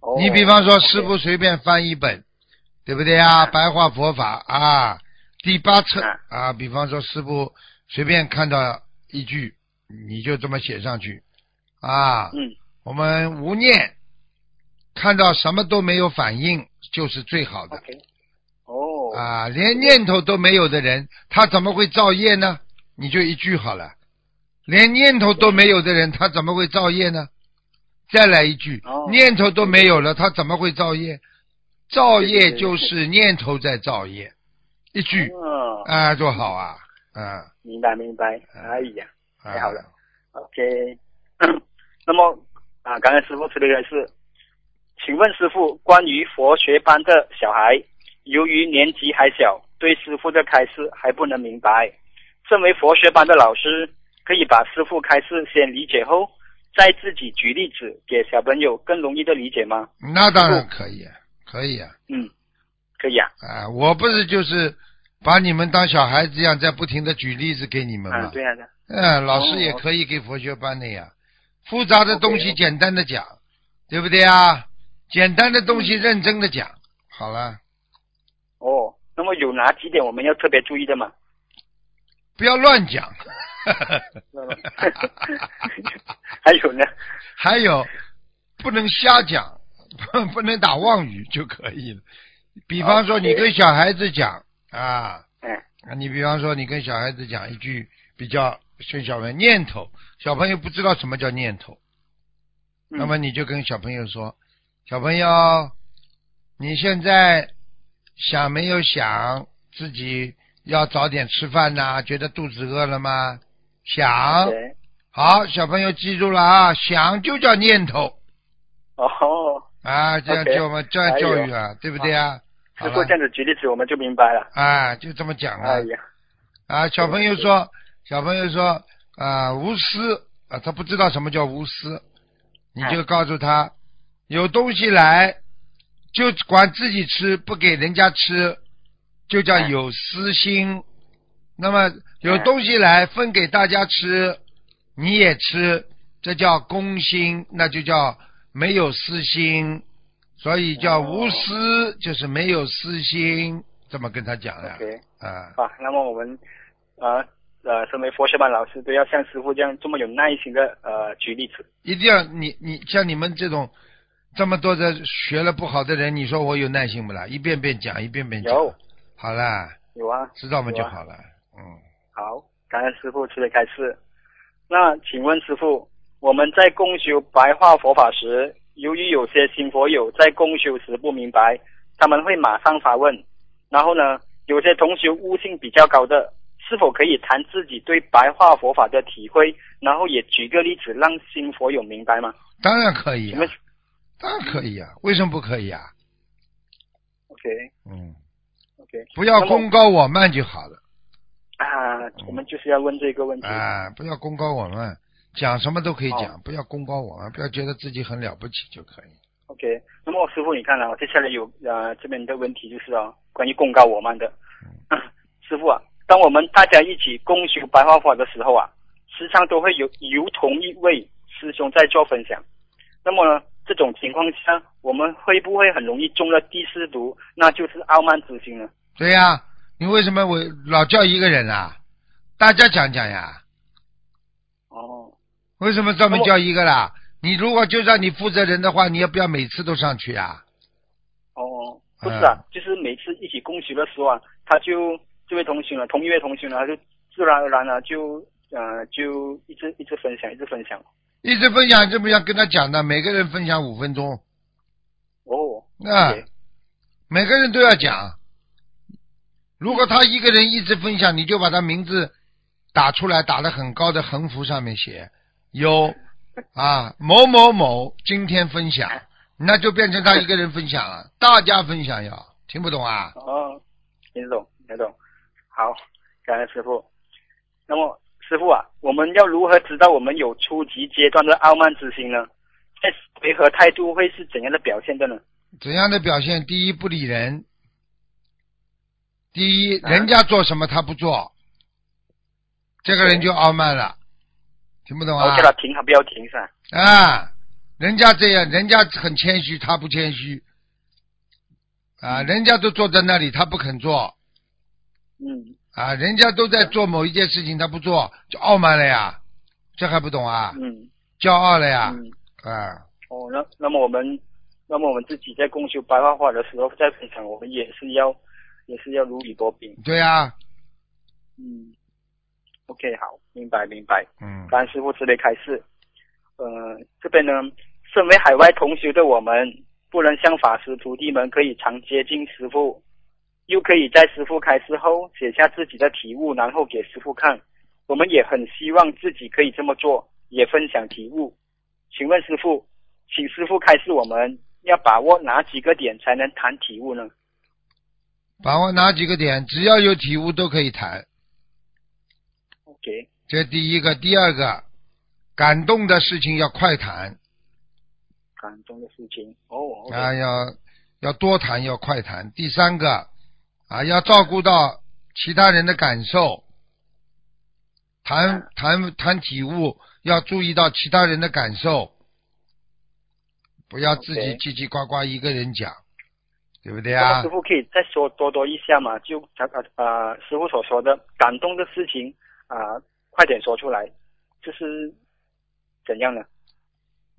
哦你比方说，师傅随便翻一本，对不对啊？嗯白话佛法啊，第八册嗯啊，比方说师傅随便看到一句，你就这么写上去啊。嗯我们无念，看到什么都没有反应，就是最好的哦，啊。连念头都没有的人，他怎么会造业呢？你就一句好了。连念头都没有的人，他怎么会造业呢？再来一句，哦。念头都没有了，他怎么会造业？造业就是念头在造业，一句嗯，啊，多好啊，啊，明白明白，哎呀，啊。太好了。OK，那么啊，刚才师傅说的是，请问师傅，关于佛学班的小孩，由于年纪还小，对师傅的开示还不能明白，身为佛学班的老师，可以把师傅开示先理解后，再自己举例子给小朋友更容易的理解吗？那当然可以，可以啊，嗯，可以啊，啊，我不是就是把你们当小孩子一样，在不停的举例子给你们啊，吗？对呀、的，嗯，老师哦也可以给佛学班的呀，复杂的东西简单的讲，对不对啊？简单的东西认真的讲，好了，哦，那么有哪几点我们要特别注意的吗？不要乱讲。还有呢？还有，不能瞎讲，不能打妄语就可以了。比方说，你跟小孩子讲啊，嗯啊，你比方说你跟小孩子讲一句比较跟小朋友念头，小朋友不知道什么叫念头，嗯那么你就跟小朋友说，小朋友，你现在想没有想自己要早点吃饭呐、觉得肚子饿了吗？想。好，小朋友记住了啊，想就叫念头。哦，啊，这样教我们这样教育啊，对不对啊？好了。师傅这样子举例子我们就明白了。啊，就这么讲啊。哎呀，啊！小朋友说，小朋友说啊，无私啊，他不知道什么叫无私，你就告诉他，有东西来就管自己吃，不给人家吃，就叫哎有私心。那么有哎东西来分给大家吃，你也吃，这叫公心，那就叫没有私心，所以叫哦无私，就是没有私心。这么跟他讲的啊，啊，那么我们啊呃，身为佛学班老师，都要像师傅这样这么有耐心的呃举例子。一定要你你像你们这种这么多的学了不好的人，你说我有耐心不啦？一遍遍讲，一遍遍讲，有好啦，有啊，知道吗就好了。嗯，好，感恩师傅慈悲开示。那请问师傅，我们在共修白话佛法时，由于有些新佛友在共修时不明白，他们会马上发问。然后呢，有些同学悟性比较高的，是否可以谈自己对白话佛法的体会，然后也举个例子让新佛友明白吗？当然可以啊当然可以啊，为什么不可以啊？，OK 嗯，不要功高我慢就好了啊，我们就是要问这个问题。啊，不要功高我慢，讲什么都可以好讲，不要功高我慢，不要觉得自己很了不起就可以。OK，那么师傅，你看啊，接下来有呃这边的问题就是啊，关于功高我慢的。师傅啊，当我们大家一起共修白话法的时候啊，时常都会有由同一位师兄在做分享。那么呢，这种情况下，我们会不会很容易中了第四毒，那就是傲慢之心呢？对呀、你为什么我老叫一个人啊？大家讲讲呀，哦，为什么专门叫一个啦？你如果就让你负责人的话，你要不要每次都上去啊？哦，不是啊，就是每次一起共修的时候啊，他就这位同学呢，同一位同学呢，他就自然而然呢就呃就一直一直分享，一直分享。一直分享，这不要跟他讲的，每个人分享五分钟，哦，啊 OK 每个人都要讲。如果他一个人一直分享，你就把他名字打出来，打的很高的横幅上面写有啊某某某今天分享，那就变成他一个人分享了，大家分享要听不懂啊？哦，听得懂，听得懂。好，感恩师傅。那么，师傅啊，我们要如何知道我们有初级阶段的傲慢之心呢？在为和态度会是怎样的表现的呢？怎样的表现？第一，不理人；第一，啊？人家做什么他不做，这个人就傲慢了，听不懂啊？我？叫他停，他不要停是吧？啊，人家这样，人家很谦虚，他不谦虚，啊，人家都坐在那里，他不肯做，嗯，啊，人家都在做某一件事情，他不做，就傲慢了呀，这还不懂啊？嗯。骄傲了呀，嗯。啊，哦，那那么我们，那么我们自己在共修白话话的时候，在分享，我们也是要，也是要如履薄冰。对呀，嗯，OK，好，明白明白。嗯，感恩师傅慈悲开示。呃，这边呢，身为海外同学的我们，不能像法师徒弟们可以常接近师傅，又可以在师傅开示后写下自己的体悟，然后给师傅看。我们也很希望自己可以这么做，也分享体悟。请问师傅，请师傅开示我们要把握哪几个点才能谈体悟呢把握哪几个点，只要有体悟都可以谈，？OK，这第一个，第二个，感动的事情要快谈，感动的事情。哦要要多谈，要快谈。第三个啊，要照顾到其他人的感受，谈谈谈体悟，要注意到其他人的感受，不要自己叽叽呱呱一个人讲，对不对啊师？傅可以再说多多一下嘛？就他呃呃师傅所说的感动的事情啊、快点说出来，就是怎样呢？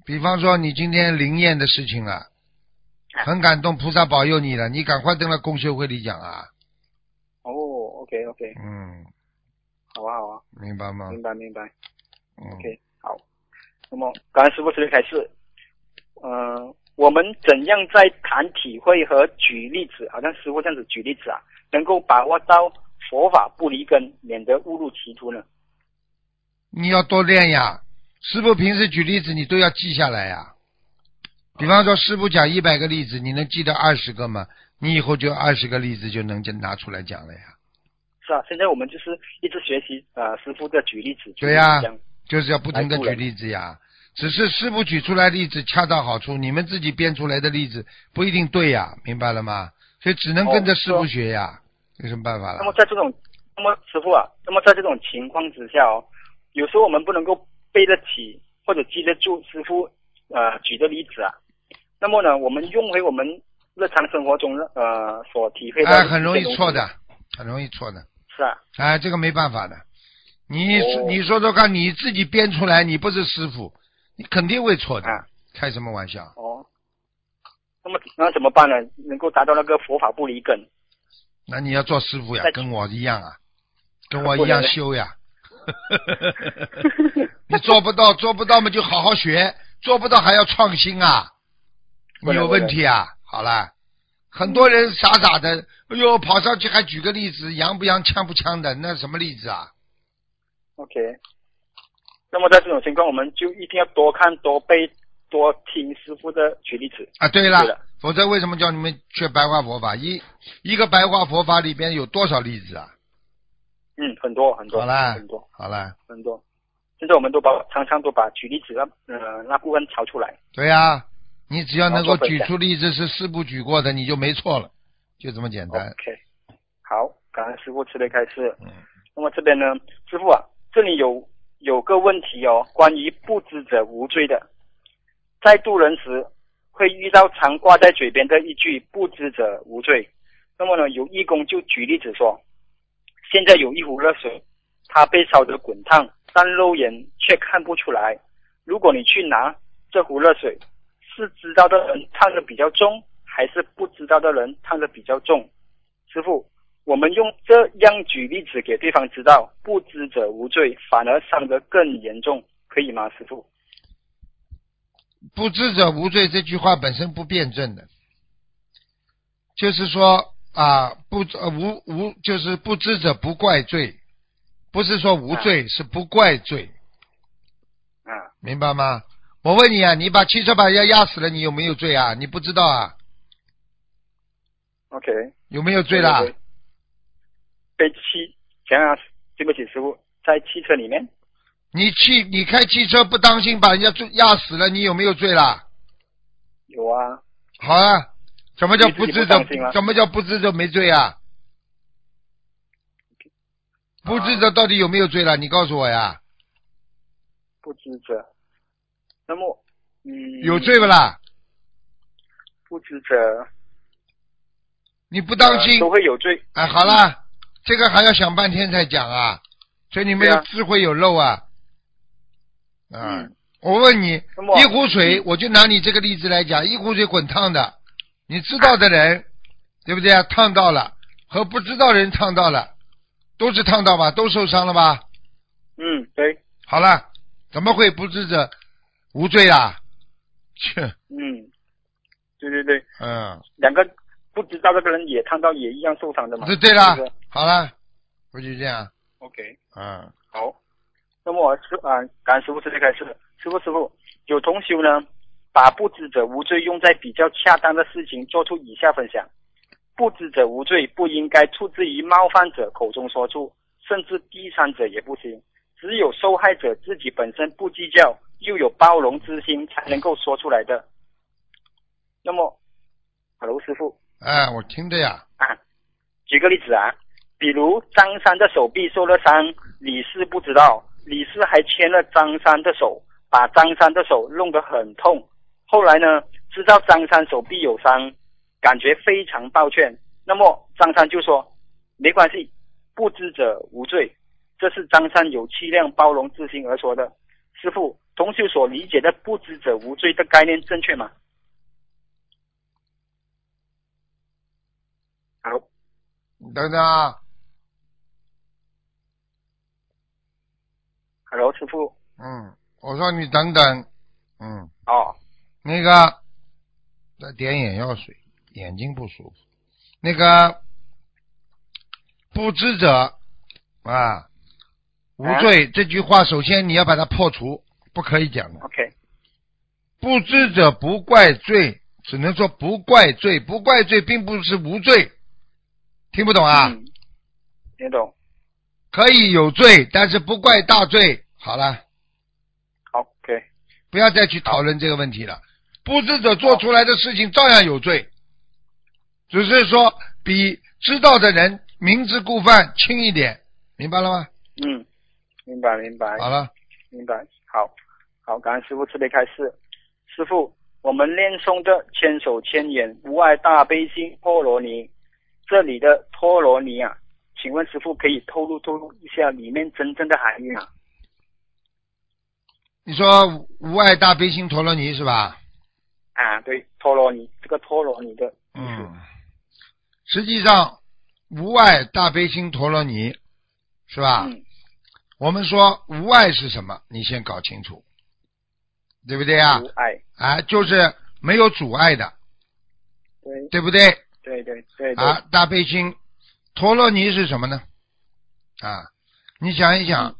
比方说你今天灵验的事情了，啊很感动，菩萨保佑你了，你赶快登了公修会里讲啊，哦，OK OK，嗯，好啊好啊，明白吗？明白明白嗯，，OK 好。那么感恩师傅慈悲开示，呃，我们怎样在谈体会和举例子，好像师傅这样子举例子啊，能够把握到佛法不离根，免得误入歧途呢？你要多练呀。师傅平时举例子，你都要记下来呀。比方说，师傅讲一百个例子，你能记得二十个吗？你以后就二十个例子就能就拿出来讲了呀。是啊，现在我们就是一直学习呃师傅的举例子，对呀就是要不停的举例子呀。只是师傅举出来例子恰到好处，你们自己编出来的例子不一定对呀，明白了吗？所以只能跟着师傅学呀，有什么办法了那？么在这种，那么师傅啊，那么在这种情况之下哦，有时候我们不能够背得起或者记得住师傅呃举的例子啊。那么呢，我们用回我们日常生活中呃所体会的哎，的很容易错的，很容易错的。是啊，哎，这个没办法的。你、哦你说说看，你自己编出来，你不是师傅，你肯定会错的。啊开什么玩笑？哦。那么那怎么办呢？能够达到那个佛法不离根？那你要做师傅呀，跟我一样啊，跟我一样修呀。你做不到，做不到嘛就好好学，做不到还要创新啊，你有问题啊！好了，很多人傻傻的，哎呦，跑上去还举个例子，洋不洋，呛不呛的，那什么例子啊？OK，那么在这种情况，我们就一定要多看、多背、多听师傅的举例子。啊，对了，否则为什么叫你们学白话佛法？一一个白话佛法里边有多少例子啊？嗯，很多很多，好啦很多好了，很多。现在我们都把常常都把举例子那呃那部分抄出来。对呀、你只要能够举出例子是师傅举过的，你就没错了，就这么简单。OK，好，感恩师傅慈悲开示。嗯，那么这边呢，师傅啊，这里有有个问题哦，关于不知者无罪的，在渡人时会遇到常挂在嘴边的一句“不知者无罪”。那么呢，有义工就举例子说，现在有一壶热水，它被烧得滚烫，但肉眼却看不出来。如果你去拿这壶热水，是知道的人烫的比较重，还是不知道的人烫的比较重？师傅，我们用这样举例子给对方知道，不知者无罪，反而伤得更严重，可以吗，师傅？不知者无罪这句话本身不辩证的，就是说啊，不呃无无就是不知者不怪罪，不是说无罪，是不怪罪，啊，明白吗？我问你啊，你把汽车把人家压死了，你有没有罪啊？你不知道啊？OK，有没有罪啦？对对对被汽，想想，对不起，师傅，在汽车里面，你汽你开汽车不当心把人家罪压死了，你有没有罪啦？有啊，好啊，什么叫不知者不当心啊？什么叫不知者没罪啊？不知者到底有没有罪了？你告诉我呀，不知者。那么，嗯，有罪不啦？不知者你不当心呃，都会有罪。哎，好了，这个还要想半天才讲啊，所以你们对啊的智慧有漏啊。啊嗯，我问你一壶水，我就拿你这个例子来讲，一壶水滚烫的，你知道的人，对不对啊？烫到了，和不知道人烫到了，都是烫到吧？都受伤了吧？嗯，对，好了，怎么会不知者无罪啊？切，嗯，对对对，嗯，两个不知道这个人也烫到，也一样受伤的嘛。对对啦是，好了，不就这样？OK，嗯，好。那么我师啊，感师傅这里开始。师傅师傅，有同修呢，把不知者无罪用在比较恰当的事情，做出以下分享：不知者无罪不应该出自于冒犯者口中说出，甚至第三者也不行。只有受害者自己本身不计较，又有包容之心，才能够说出来的。那么，Hello，师傅哎，我听着呀，啊，举个例子啊，比如张三的手臂受了伤，李四不知道，李四还牵了张三的手，把张三的手弄得很痛。后来呢，知道张三手臂有伤，感觉非常抱歉。那么张三就说：“没关系，不知者无罪。”这是张三有气量、包容之心而说的。师傅，同修所理解的“不知者无罪”的概念正确吗？好，你等等啊，Hello，师傅。嗯，我说你等等，嗯，哦，那个再点眼药水，眼睛不舒服。那个不知者啊无罪、这句话，首先你要把它破除，不可以讲的。OK，不知者不怪罪，只能说不怪罪，不怪罪并不是无罪，听不懂啊？嗯，听懂。可以有罪，但是不怪大罪。好了，OK，不要再去讨论这个问题了。不知者做出来的事情照样有罪，只是说比知道的人明知故犯轻一点，明白了吗？嗯，明白明白。好了，明白。好，好，感恩师傅慈悲开示。师傅，我们念诵的千手千眼无碍大悲心陀罗尼，这里的陀罗尼啊，请问师傅可以透露透露一下里面真正的含义吗？你说无碍大悲心陀罗尼是吧？啊，对，陀罗尼这个陀罗尼的，嗯，实际上无碍大悲心陀罗尼是吧？嗯，我们说无碍是什么？你先搞清楚，对不对啊无？爱，啊，就是没有阻碍的，对对不对？对对对对，啊，大悲心陀罗尼是什么呢？啊，你想一想，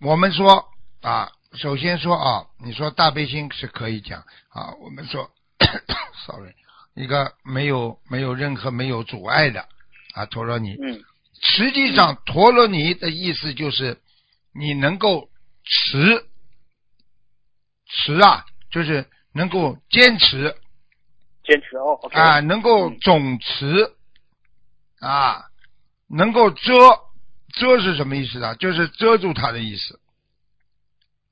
我们说啊，首先说啊，你说大悲心是可以讲啊，我们说，sorry，一个没有没有任何没有阻碍的啊陀罗尼，嗯。实际上陀罗尼的意思就是你能够持持啊，就是能够坚持。坚持哦，OK，啊，能够嗯。总持啊，能够遮遮是什么意思啊？就是遮住它的意思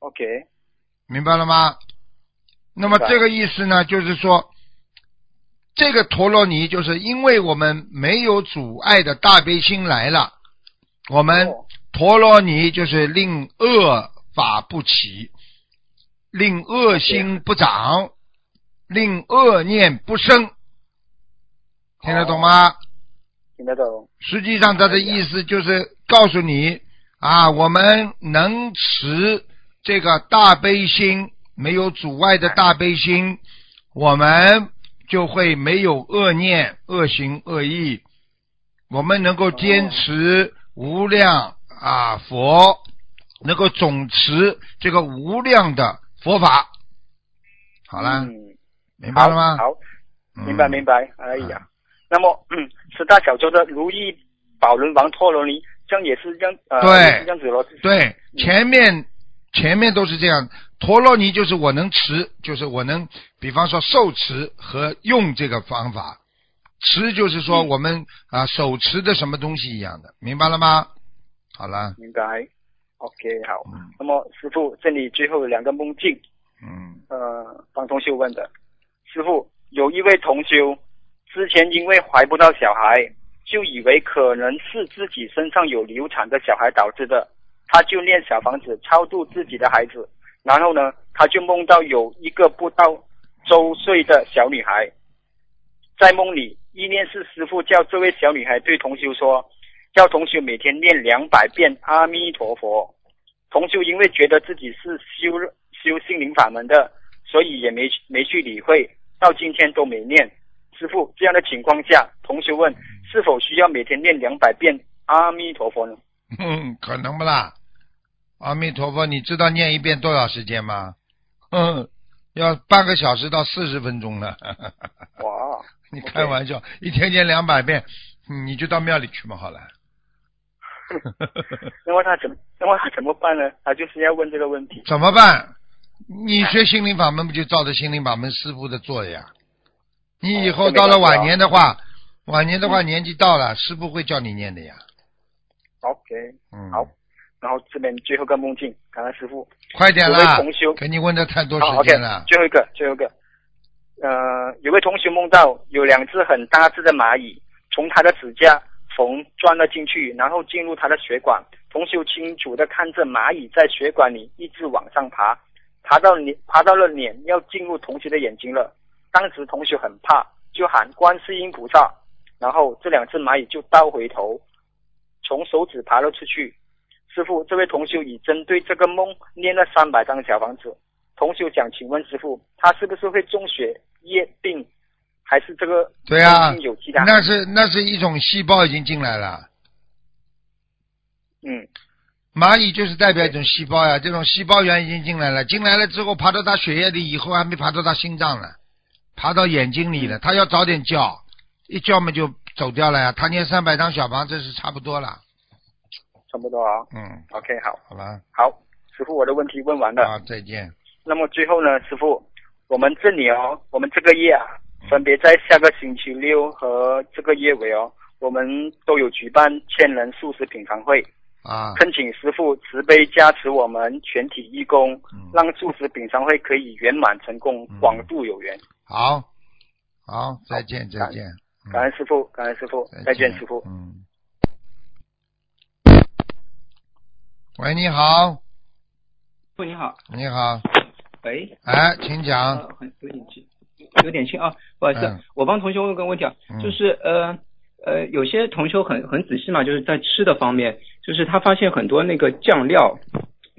，OK，明白了吗？那么这个意思呢，就是说，这个陀罗尼就是因为我们没有阻碍的大悲心来了，我们哦。陀罗尼就是令恶法不起，令恶心不长，令恶念不生，听得懂吗？听得懂，实际上，他的意思就是告诉你啊，我们能持这个大悲心，没有阻碍的大悲心，我们就会没有恶念、恶行、恶意，我们能够坚持无量啊佛，能够总持这个无量的佛法。好了，嗯，明白了吗？好，嗯明白明白。哎呀，那么嗯，十大小洲的如意宝轮王陀罗尼，这样也是这样呃，这样子咯。对，前面前面都是这样。陀罗尼就是我能持，就是我能，比方说受持和用这个方法。持就是说嗯我们啊、手持的什么东西一样的，明白了吗？好了，明白。OK，好。嗯那么师傅，这里最后有两个梦境，嗯呃，帮同修问的。师傅，有一位同修之前因为怀不到小孩，就以为可能是自己身上有流产的小孩导致的，他就念小房子超度自己的孩子，然后呢，他就梦到有一个不到周岁的小女孩，在梦里意念是师傅叫这位小女孩对同修说，叫同修每天念两百遍阿弥陀佛。同修因为觉得自己是修修心灵法门的，所以也没没去理会，到今天都没念。师傅，这样的情况下，同学问是否需要每天念两百遍阿弥陀佛呢？嗯，可能不啦？阿弥陀佛，你知道念一遍多少时间吗？嗯，要半个小时到四十分钟呢。哇，你开玩笑，一天念两百遍，嗯你就到庙里去嘛，好了。那么他怎么，那么他怎么办呢？他就是要问这个问题。怎么办？你学心灵法门不就照着心灵法门师傅的做呀？你以后哦到了晚年的话，晚年的话年纪到了，师傅会叫你念的呀。OK，嗯，好，然后这边最后一个梦境，感恩师傅。快点啦同修，给你问的太多时间了。最后一个，最后一个，呃，有位同学梦到有两只很大只的蚂蚁从他的指甲缝钻了进去，然后进入他的血管。同修清楚的看着蚂蚁在血管里一直往上爬，爬到脸，爬到了脸，要进入同学的眼睛了。当时同学很怕，就喊观世音菩萨，然后这两只蚂蚁就倒回头，从手指爬了出去。师傅，这位同修已针对这个梦念了三百张小房子。同修讲请问师傅，他是不是会中血液病，还是这个对啊有其他？那是那是一种细胞已经进来了，嗯蚂蚁就是代表一种细胞呀，这种细胞源已经进来了，进来了之后爬到他血液里，以后还没爬到他心脏呢，爬到眼睛里了，他要早点叫，一叫嘛就走掉了呀。他念三百张小房，这是差不多了。差不多啊。嗯，OK，好，好了，好，师傅，我的问题问完了。啊，再见。那么最后呢，师傅，我们这里哦，我们这个月啊，分别在下个星期六和这个月尾哦，我们都有举办千人素食品尝会。啊，恳请师傅慈悲加持我们全体义工，嗯让素食品尝会可以圆满成功，嗯广度有缘。好，好，再见，再见。嗯感恩师傅，感恩师傅，再见师傅。嗯。喂，你好，傅你好，你好，喂，哎，请讲。有点轻，有点轻啊，不好意思，嗯我帮同学问个问题啊，嗯就是呃呃，有些同学很很仔细嘛，就是在吃的方面，就是他发现很多那个酱料，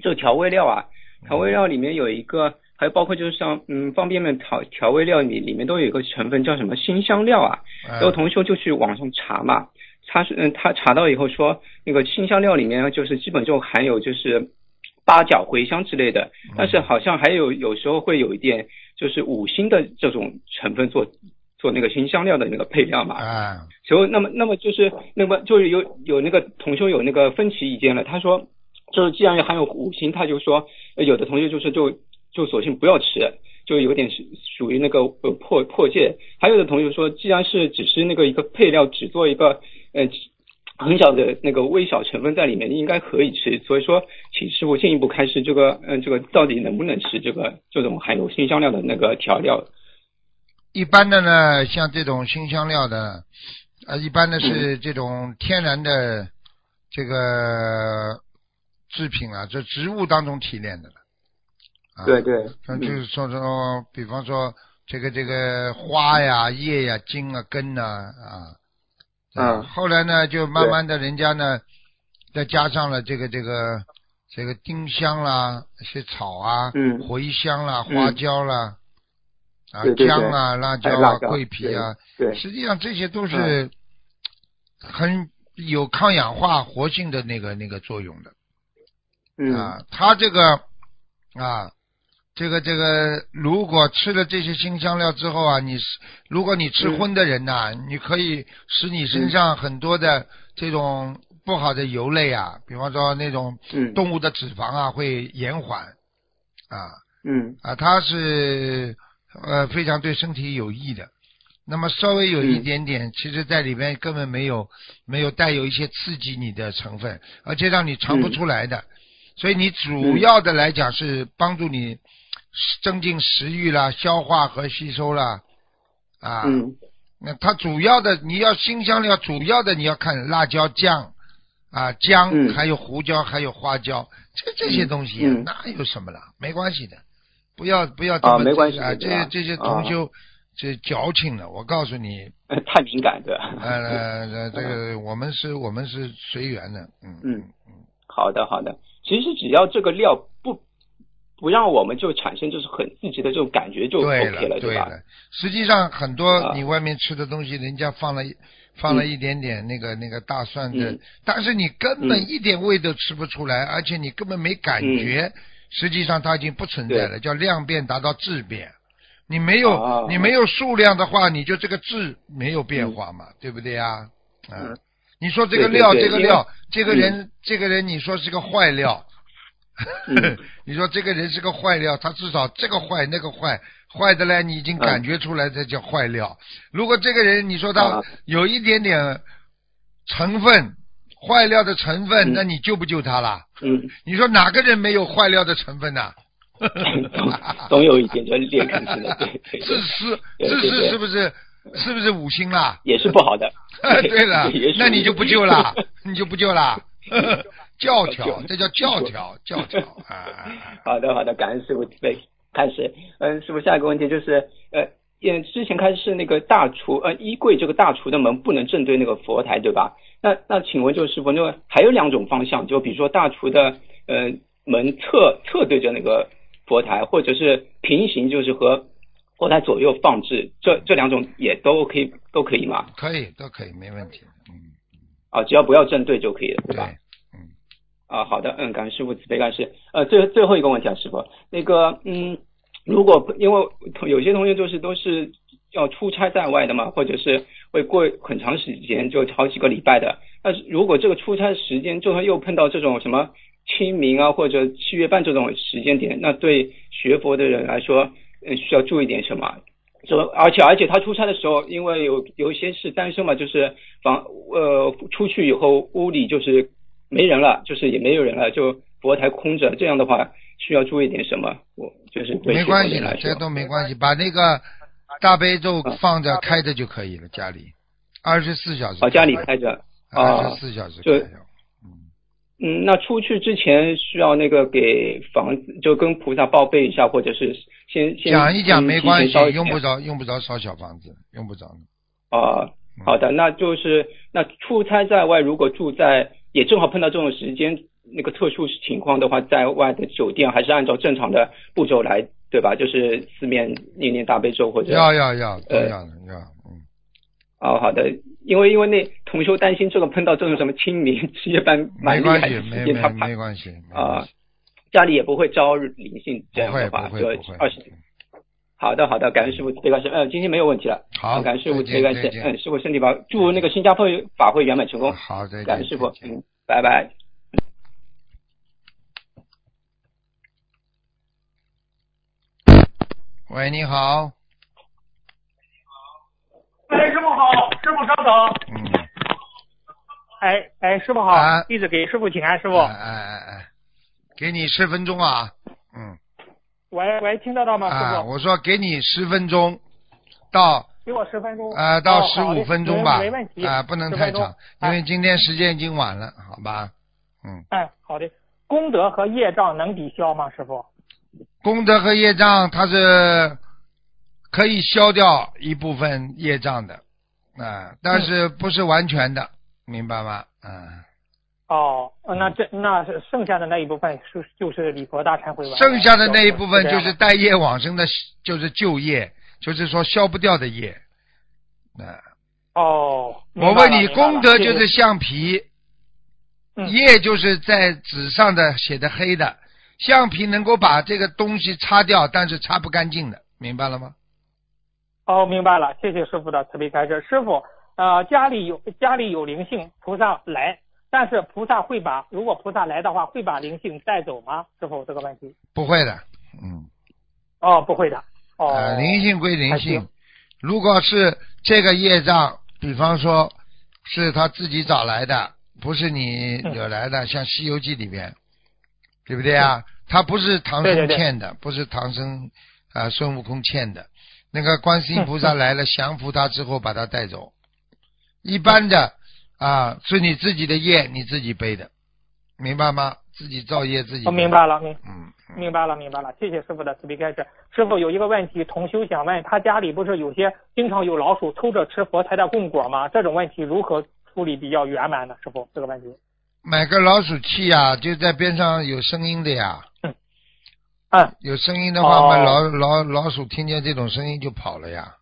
就调味料啊，调味料里面有一个，还有包括就是像嗯方便面调调味料里里面都有一个成分叫什么新香料啊，嗯然后同学就去网上查嘛，他是嗯他查到以后说那个新香料里面就是基本就含有就是八角、茴香之类的，但是好像还有有时候会有一点就是五星的这种成分做做那个新香料的那个配料嘛。啊，所以那么那么就是那么就是有有那个同学有那个分歧意见了，他说就是既然含有五星，他就说呃有的同学就是就就索性不要吃。就有点属于那个呃破破戒，还有的同学说，既然是只是那个一个配料，只做一个呃很小的那个微小成分在里面，应该可以吃。所以说，请师傅进一步开示这个，嗯、这个到底能不能吃这个这种含有新香料的那个调料？一般的呢，像这种新香料的，啊，一般的嗯是这种天然的这个制品啊，这植物当中提炼的了。啊、对对，像就是说说，比方说这个这个花呀、叶呀、茎啊、根呐啊，嗯。后来呢，就慢慢的人家呢，再加上了这个这个这个丁香啦、一些草啊、嗯。茴香啦、嗯。花椒啦、啊姜啊、辣椒啊、桂皮啊，实际上这些都是很有抗氧化活性的那个那个作用的。嗯。啊，它这个啊，这个这个，如果吃了这些新香料之后啊，你是如果你吃嗯。荤的人呐、你可以使你身上很多的这种不好的油类啊，比方说那种嗯。动物的脂肪啊，会延缓啊。嗯。啊，它是呃非常对身体有益的。那么稍微有一嗯点点，其实在里面根本没有没有带有一些刺激你的成分，而且让你尝不嗯。出来的。所以你主要的来讲是帮助你增进食欲啦、消化和吸收啦，啊，嗯。那它主要的你要新香料，主要的你要看辣椒酱啊、姜，嗯。还有胡椒，还有花椒，这这些东西、啊嗯哪有什么了？没关系的，不要不要这么啊没关系啊，这些这些啊同修这矫情了，我告诉你，呃太敏感的。呃呃，这个 我们是我们是随缘的，嗯嗯。嗯。好的好的，其实只要这个料不不让我们就产生就是很刺激的这种感觉就对 OK 了，吧？对了，实际上很多啊。你外面吃的东西，人家放了放了一点点那个那个大蒜的嗯，但是你根本嗯。一点味都吃不出来，而且你根本没感觉，实际上它已经不存在了，叫量变达到质变。你没有哦。你没有数量的话，你就这个质没有变化嘛，对不对呀？啊嗯，你说这个料，这个料，这个嗯人，这个人，你说是个坏料，嗯 你说这个人是个坏料，他至少这个坏那个坏，坏的嘞，你已经感嗯觉出来，这叫坏料。如果这个人你说他啊有一点点成分，坏料的成分，嗯那你救不救他啦？嗯，你说哪个人没有坏料的成分呢？总 总有一点就劣根性的，对对对自私，自私是不是？是不是五星啦？也是不好的。对了那你就不救啦，你就不救啦。教条，这叫教条，教条 啊。好的，好的，感恩师傅对，开始，嗯，师傅下一个问题就是，呃，也之前开始是那个大厨，呃，衣柜这个大厨的门不能正对那个佛台，对吧？那那请问就是师傅，那还有两种方向，就比如说大厨的呃门侧侧对着那个佛台，或者是平行，就是和佛台左右放置，这这两种也都可以，都可以吗？可以，都可以，没问题。嗯，啊，只要不要正对就可以了，对对吧？，嗯，啊，好的，嗯，感恩师傅慈悲感谢。呃，最最后一个问题啊，师傅，那个，嗯，如果因为有些同学就是都是要出差在外的嘛，或者是会过很长时间，就好几个礼拜的。但是如果这个出差时间，就算又碰到这种什么清明啊或者七月半这种时间点，那对学佛的人来说，嗯，需要注意点什么？说，而且而且他出差的时候，因为有有一些是单身嘛，就是房呃出去以后屋里就是没人了，就是也没有人了，就佛台空着，这样的话需要注意点什么？我就是对没关系的，学佛人来说这都没关系，把那个大悲咒放着开着就可以了，家里二十四小时。哦家里开着二啊十四小时就开着。嗯，那出去之前需要那个给房子就跟菩萨报备一下，或者是先先讲一讲嗯没关系用不着用不着烧小房子，用不着。啊。好的，那就是那出差在外，如果住在也正好碰到这种时间那个特殊情况的话，在外的酒店还是按照正常的步骤来，对吧？就是四面念念大悲咒或者要要要这样要的要，嗯，哦，好的，因为因为那同修担心这个碰到这种什么清明七月半蛮厉没关系，害的时没间，他怕没没关系，啊家里也不会招灵性，这样的话就。二十。好的好的，感恩师傅慈悲开示，嗯，今天没有问题了。好感恩师傅再慈悲开示，见再见嗯，师傅身体保，祝那个新加坡法会圆满成功。好，再见。感恩师傅嗯，拜拜。喂，你好，哎，师傅好，师傅稍等。嗯，哎哎，师傅好，啊弟子给师傅请安，师傅。哎哎哎哎，给你十分钟啊，嗯，喂喂，听得到吗，师啊，傅？我说给你十分钟，到给我十分钟。啊到十五分钟吧，没没问题。啊，不能10分钟太长，因为今天时间已经晚了，好吧？嗯，哎，好的。功德和业障能抵消吗，师傅？功德和业障它是可以消掉一部分业障的，啊，但是不是完全的，明白吗？嗯。哦，呃那这那是剩下的那一部分是就是礼佛大忏悔文。剩下的那一部分就是这样吗带业往生的，就是旧业，就是说消不掉的业。啊，哦。我问你，功德就是橡皮，嗯业就是在纸上的写的黑的，橡皮能够把这个东西擦掉，但是擦不干净的，明白了吗？哦，明白了，谢谢师傅的慈悲开示。师傅，呃，家里有家里有灵性，菩萨来，但是菩萨会把如果菩萨来的话，会把灵性带走吗？师傅这个问题。不会的，嗯，哦，不会的。哦。呃，灵性归灵性，如果是这个业障，比方说是他自己找来的，不是你嗯惹来的，像《西游记》里边，对不对啊？他不是唐僧对对对欠的，不是唐僧啊、呃孙悟空欠的，那个观世音菩萨来了，降服他之后把他带走。一般的啊，是你自己的业，你自己背的，明白吗？自己造业自己背。我明白了，明嗯，嗯明白了，明白了。谢谢师傅的慈悲开示。师傅有一个问题，同修想问，他家里不是有些经常有老鼠偷着吃佛台的供果吗？这种问题如何处理比较圆满呢？师傅这个问题。买个老鼠器呀、就在边上有声音的呀。嗯，有声音的话嘛，哦老老老鼠听见这种声音就跑了呀。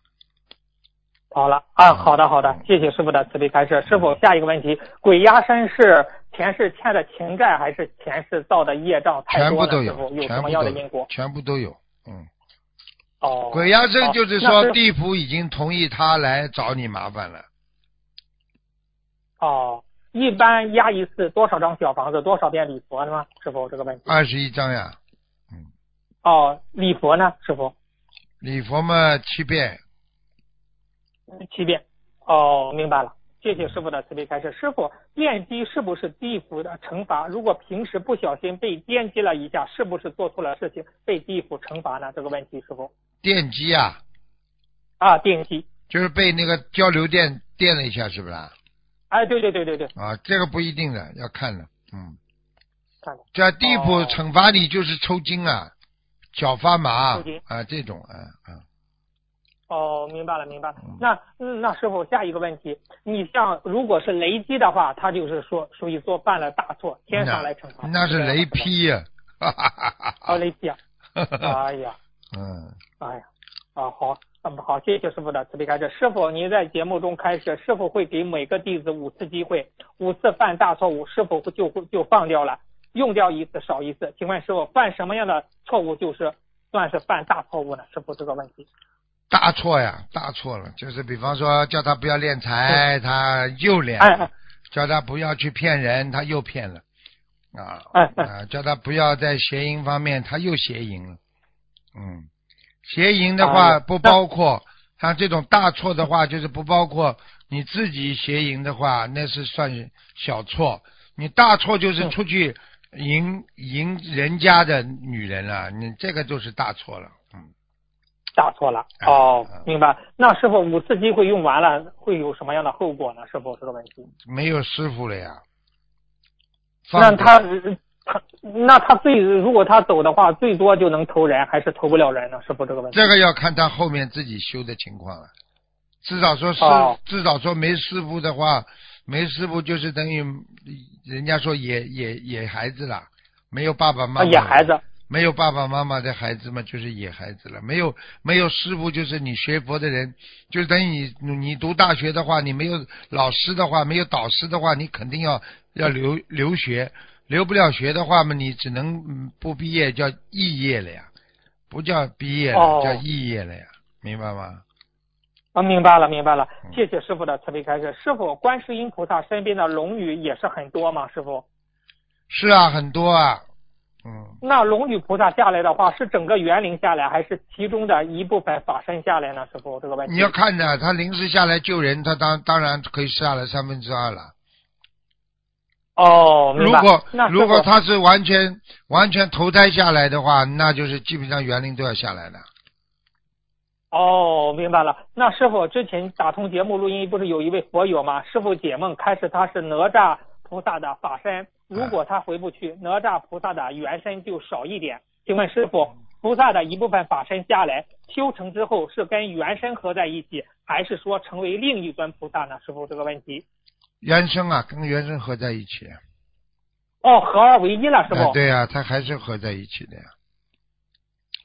好了啊，好的好的，谢谢师傅的慈悲开示。师傅，下一个问题，鬼压身是前世欠的情债，还是前世造的业障太多了？全部都有师傅，有什么样的因果？全部都有。嗯，哦，鬼压身就是说地府已经同意他来找你麻烦了。哦，一般压一次多少张小房子，多少遍礼佛呢？师傅这个问题。二十一张呀，嗯哦，礼佛呢，师傅礼佛嘛七遍，七遍。哦，明白了。谢谢师傅的慈悲开示。师傅，电击是不是地府的惩罚？如果平时不小心被电击了一下，是不是做错了事情被地府惩罚呢？这个问题，师傅电击啊，啊，电击。就是被那个交流电电了一下，是不是啊？哎，对对对对对，啊，这个不一定的，要看的。嗯，看的。在地府哦惩罚你就是抽筋啊，脚发麻啊，这种啊啊。哦，明白了，明白了嗯。那嗯那师傅，下一个问题，你像如果是雷击的话，他就是说属于做犯了大错，天上来惩罚。那是雷。劈呀、哈哈哈哈哦，雷劈啊！哎呀，嗯，哎呀，啊好，嗯好，谢谢师傅的慈悲开示。师傅，您在节目中开示，是否会给每个弟子五次机会？五次犯大错误，是否就会就放掉了？用掉一次少一次？请问师傅，犯什么样的错误就是算是犯大错误呢？师傅这个问题。大错呀，大错了。就是比方说，叫他不要敛财，他又敛叫他不要去骗人，他又骗了。啊叫他不要在邪淫方面，他又邪淫了。嗯，邪淫的话啊不包括像这种大错的话，就是不包括你自己邪淫的话，那是算小错。你大错就是出去淫淫人家的女人了，你这个就是大错了。嗯，打错了。啊哦啊，明白。那师傅五次机会用完了，会有什么样的后果呢？师傅这个问题。没有师傅了呀。那他他那他最如果他走的话，最多就能投人，还是投不了人呢？师傅这个问题。这个要看他后面自己修的情况了。至少说师，哦至少说没师傅的话，没师傅就是等于人家说野野野孩子了，没有爸爸妈妈，啊，野孩子。没有爸爸妈妈的孩子嘛，就是野孩子了。没有没有师傅，就是你学佛的人，就是等于你你读大学的话，你没有老师的话，没有导师的话，你肯定要要留留学，留不了学的话嘛，你只能嗯不毕业叫肄业了呀，不叫毕业了，哦叫肄业了呀，明白吗？啊，明白了，明白了嗯。谢谢师傅的慈悲开示。师傅，观世音菩萨身边的龙女也是很多吗？师傅，是啊，很多啊，嗯，那龙女菩萨下来的话，是整个园林下来，还是其中的一部分法身下来呢？师傅，这个问题。你要看的，他临时下来救人，他当当然可以下来三分之二了。哦，明白。如果如果他是完全完全投胎下来的话，那就是基本上园林都要下来的。哦，明白了。那师傅之前打通节目录音，不是有一位佛友吗？师傅解梦开始他是哪吒菩萨的法身，如果他回不去，哪吒菩萨的原身就少一点。请问师傅，菩萨的一部分法身下来修成之后，是跟原身合在一起，还是说成为另一尊菩萨呢？师傅这个问题。原生啊，跟原生合在一起。哦，合二为一了，师傅。哎对呀、他还是合在一起的呀。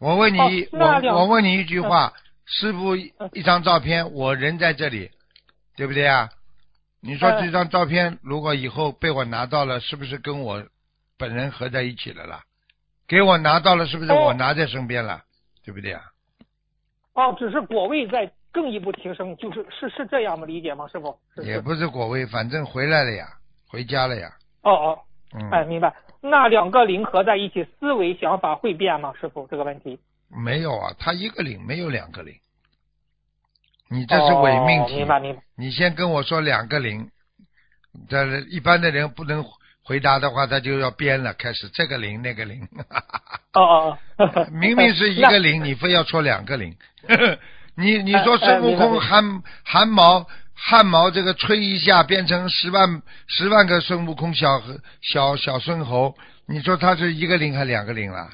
我问你，哦我我问你一句话，师傅一张照片，我人在这里，对不对啊？你说嗯这张照片如果以后被我拿到了，是不是跟我本人合在一起了啦？给我拿到了，是不是哦我拿在身边了？对不对啊？哦，只是果位在更一步提升，就是是是这样吗？理解吗，师傅？也不是果位，反正回来了呀，回家了呀。哦哦，嗯，哎，明白。那两个零合在一起，思维想法会变吗？师傅，这个问题。没有啊，他一个零，没有两个零。你这是伪命题。哦明白明白。你先跟我说两个零，这一般的人不能回答的话，他就要编了，开始这个零那个零，哦哦哦。明明是一个零，你非要说两个零。你你说孙悟空汗汗毛汗毛这个吹一下变成十万十万个孙悟空小小小孙猴，你说他是一个零还是两个零啦？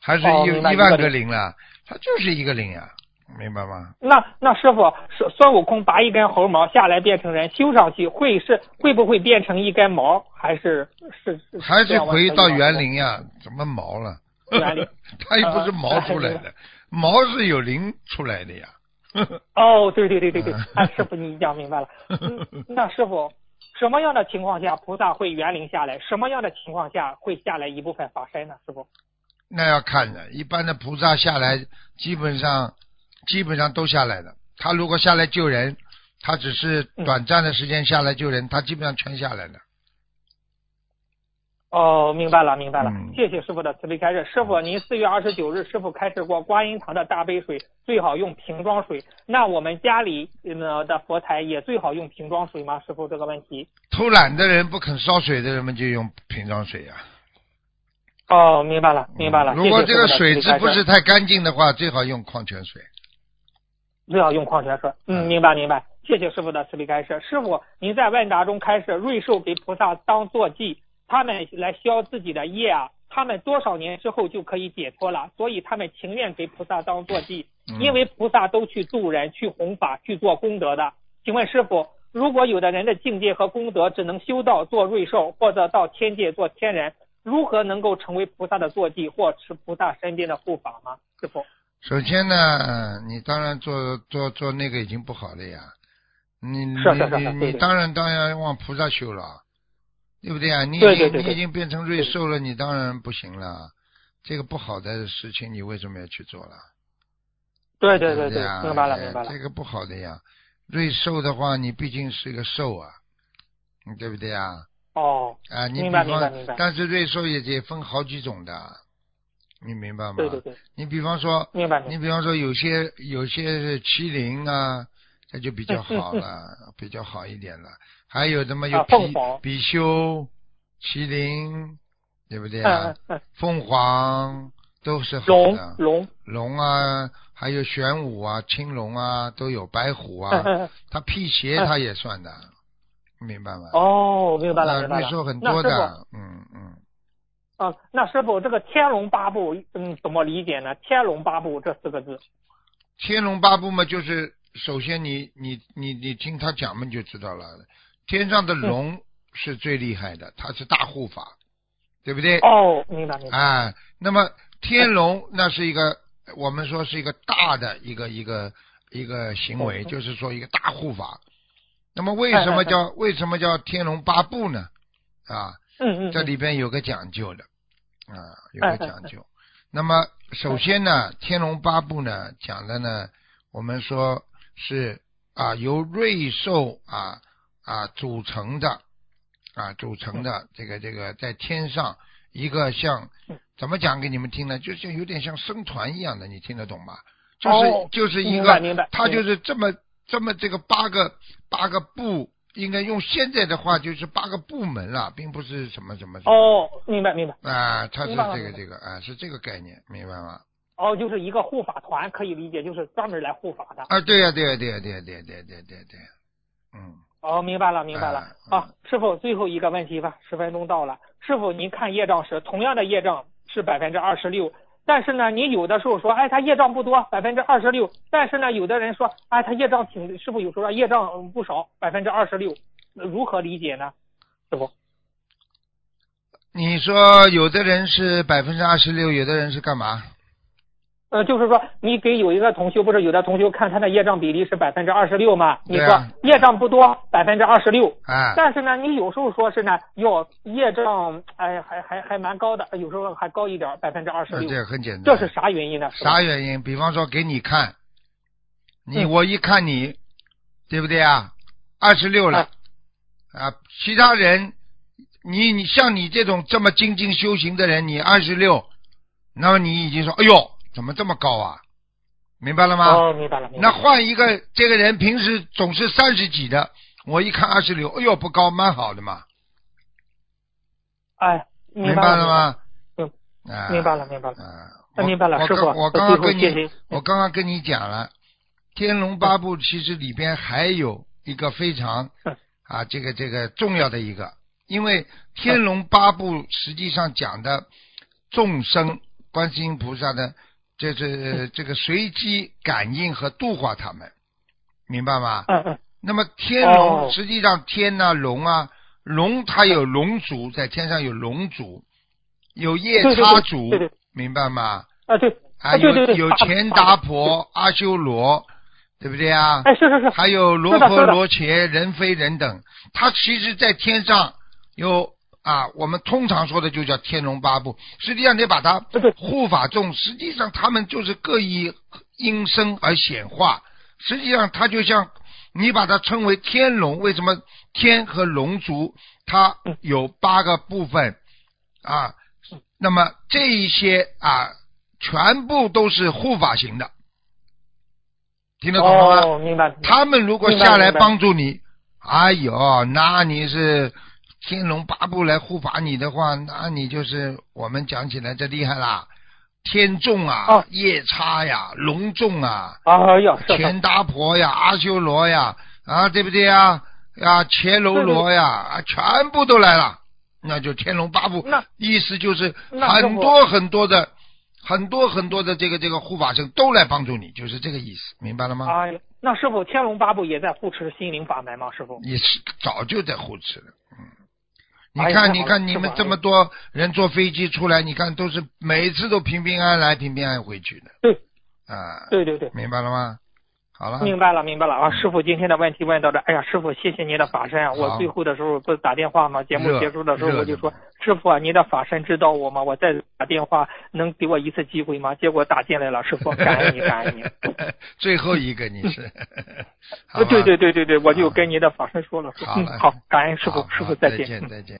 还是哦一、一万个零零啦？他就是一个零呀，明白吗？那那师傅，孙孙悟空拔一根猴毛下来变成人，修上去会是会不会变成一根毛？还是是是还是回到园林呀？怎么毛了？园林 它又不是毛出来的，毛是有灵出来的呀。哦，对对对对对嗯，哎，师傅你讲明白了。嗯，那师傅，什么样的情况下菩萨会园林下来？什么样的情况下会下来一部分法身呢？师傅？那要看的，一般的菩萨下来，基本上基本上都下来了。他如果下来救人，他只是短暂的时间下来救人，他基本上全下来了。哦，明白了，明白了。嗯谢谢师傅的慈悲开示。师傅，您四月二十九日师傅开示过，观音堂的大杯水最好用瓶装水。那我们家里呃的佛台也最好用瓶装水吗？师傅这个问题。偷懒的人不肯烧水的人们就用瓶装水呀、哦，明白了，明白了。如果这个水质不是太干净的话，最好用矿泉水。最好用矿泉水。嗯，明白明白。谢谢师傅的慈悲开示。师傅，您在问答中开示，瑞兽给菩萨当坐骑，他们来消自己的业啊，他们多少年之后就可以解脱了，所以他们情愿给菩萨当坐骑，嗯因为菩萨都去度人、去弘法、去做功德的。请问师傅，如果有的人的境界和功德只能修道做瑞兽，或者到天界做天人，如何能够成为菩萨的坐骑或持菩萨身边的护法吗？师傅？首先呢，你当然做做做那个已经不好了呀。你你你当然当然往菩萨修了，对不对啊？你已经你已经变成瑞兽了，你当然不行了。这个不好的事情，你为什么要去做了？对对对对明白了哎明白了。这个不好的呀。瑞兽的话，你毕竟是个兽啊，嗯对不对啊？哦，啊，你比白，但是瑞兽也也分好几种的，你明白吗？对对对，你比方说，明白你比方说有些有些是麒麟啊，这就比较好嗯了，比较好一点了。还有什么有啊比凤凰比丘、麒麟，对不对嗯啊嗯？嗯，凤凰都是好的，龙，龙啊，还有玄武啊、青龙啊，都有白虎啊，它辟邪嗯它也算的，明白吗？哦，明白了啊，明白了。那师傅多的，嗯嗯。啊，那师傅这个天龙八部，嗯，怎么理解呢？天龙八部这四个字，天龙八部嘛，就是首先你你你你听他讲嘛，你就知道了。天上的龙是最厉害的，它是大护法，对不对？哦，明白明白。啊，那么天龙那是一个我们说是一个大的一个一个一个行为，嗯就是说一个大护法。那么为什么叫为什么叫天龙八部呢？啊，嗯嗯，这里边有个讲究的，啊，有个讲究。那么首先呢，天龙八部呢讲的呢，我们说是啊由瑞兽啊啊组成的啊组成的这个这个在天上一个像怎么讲给你们听呢？就像有点像僧团一样的，你听得懂吗？就是、哦就是一个明白，它就是这么这么这个八个八个部，应该用现在的话就是八个部门了并不是什么什么哦明白明白。啊它是这个这个啊是这个概念明白吗？哦就是一个护法团可以理解就是专门来护法的。啊对呀对呀对呀对呀对呀对呀对呀对呀嗯。哦明白了明白了好师傅最后一个问题吧十分钟到了。师傅您看业障时同样的业障是百分之二十六但是呢，你有的时候说，哎，他业障不多，百分之二十六，但是呢，有的人说，哎，他业障挺，师傅有时候业障不少，百分之二十六，如何理解呢？师傅？你说有的人是百分之二十六，有的人是干嘛？呃，就是说，你给有一个同修，不是有的同修看他的业障比例是百分之二十六嘛？你说啊业障不多，百分之二十六，啊，但是呢，你有时候说是呢，要，业障，哎，还还还蛮高的，有时候还高一点，百分之二十六，这很简单。这是啥原因呢？啥原因？比方说给你看，你、嗯我一看你，对不对啊？二十六了，啊，其他人，你你像你这种这么精进修行的人，你二十六，那么你已经说，哎呦，怎么这么高啊？明白了吗？哦，明白了，明白那。换一个，这个人平时总是三十几的，我一看二十六，哎呦，不高，蛮好的嘛，哎，明白了吗？嗯，啊，明白了，明白了。啊，那明白了我师傅刚我刚刚跟你我刚刚跟你讲了，《天龙八部》其实里边还有一个非常嗯啊，这个这个重要的一个，因为《天龙八部》实际上讲的众生，观世音菩萨的，这这这个随机感应和度化他们，明白吗？嗯嗯，那么天龙、哦。实际上天呐、龙啊，龙它有龙族，在天上有龙族，有夜叉族，明白吗？啊对，啊，有有钱达婆、阿修罗，对不对啊？哎，是是是，还有罗诃是的是的。罗伽、人非人等，他其实在天上有啊，我们通常说的就叫天龙八部。实际上你把它护法众，实际上他们就是各以因身而显化。实际上它就像你把它称为天龙，为什么天和龙族它有八个部分啊？那么这一些啊，全部都是护法型的，听得懂了吗？哦，明白。他们如果下来帮助你，哎呦，那你是天龙八部来护法你的话，那你就是我们讲起来这厉害啦，天众啊，哦夜叉呀，龙众啊，啊呀，是是，钱达婆呀，阿修罗呀，啊，对不对呀？啊，伽罗罗呀，啊，全部都来了，那就天龙八部那，意思就是很多很多的。很多很多的这个这个护法神都来帮助你，就是这个意思，明白了吗？哎呀，那师傅天龙八部也在护持心灵法门吗？师傅？你是早就在护持了，嗯。你看，你看，你们这么多人坐飞机出来，你看都是每次都平平安安来，平平安安回去的。对。啊。对对对。明白了吗？好了。明白了，明白了啊！师傅今天的问题问到这，哎呀，师傅谢谢您的法身啊！我最后的时候不是打电话吗？节目结束的时候我就说，师傅啊，您的法身知道我吗？我再打电话能给我一次机会吗？结果打进来了，师傅，感恩你，感恩你。最后一个你是。对对对对对，我就跟您的法身说了，说嗯，好，感恩师傅，师傅。再见，再见。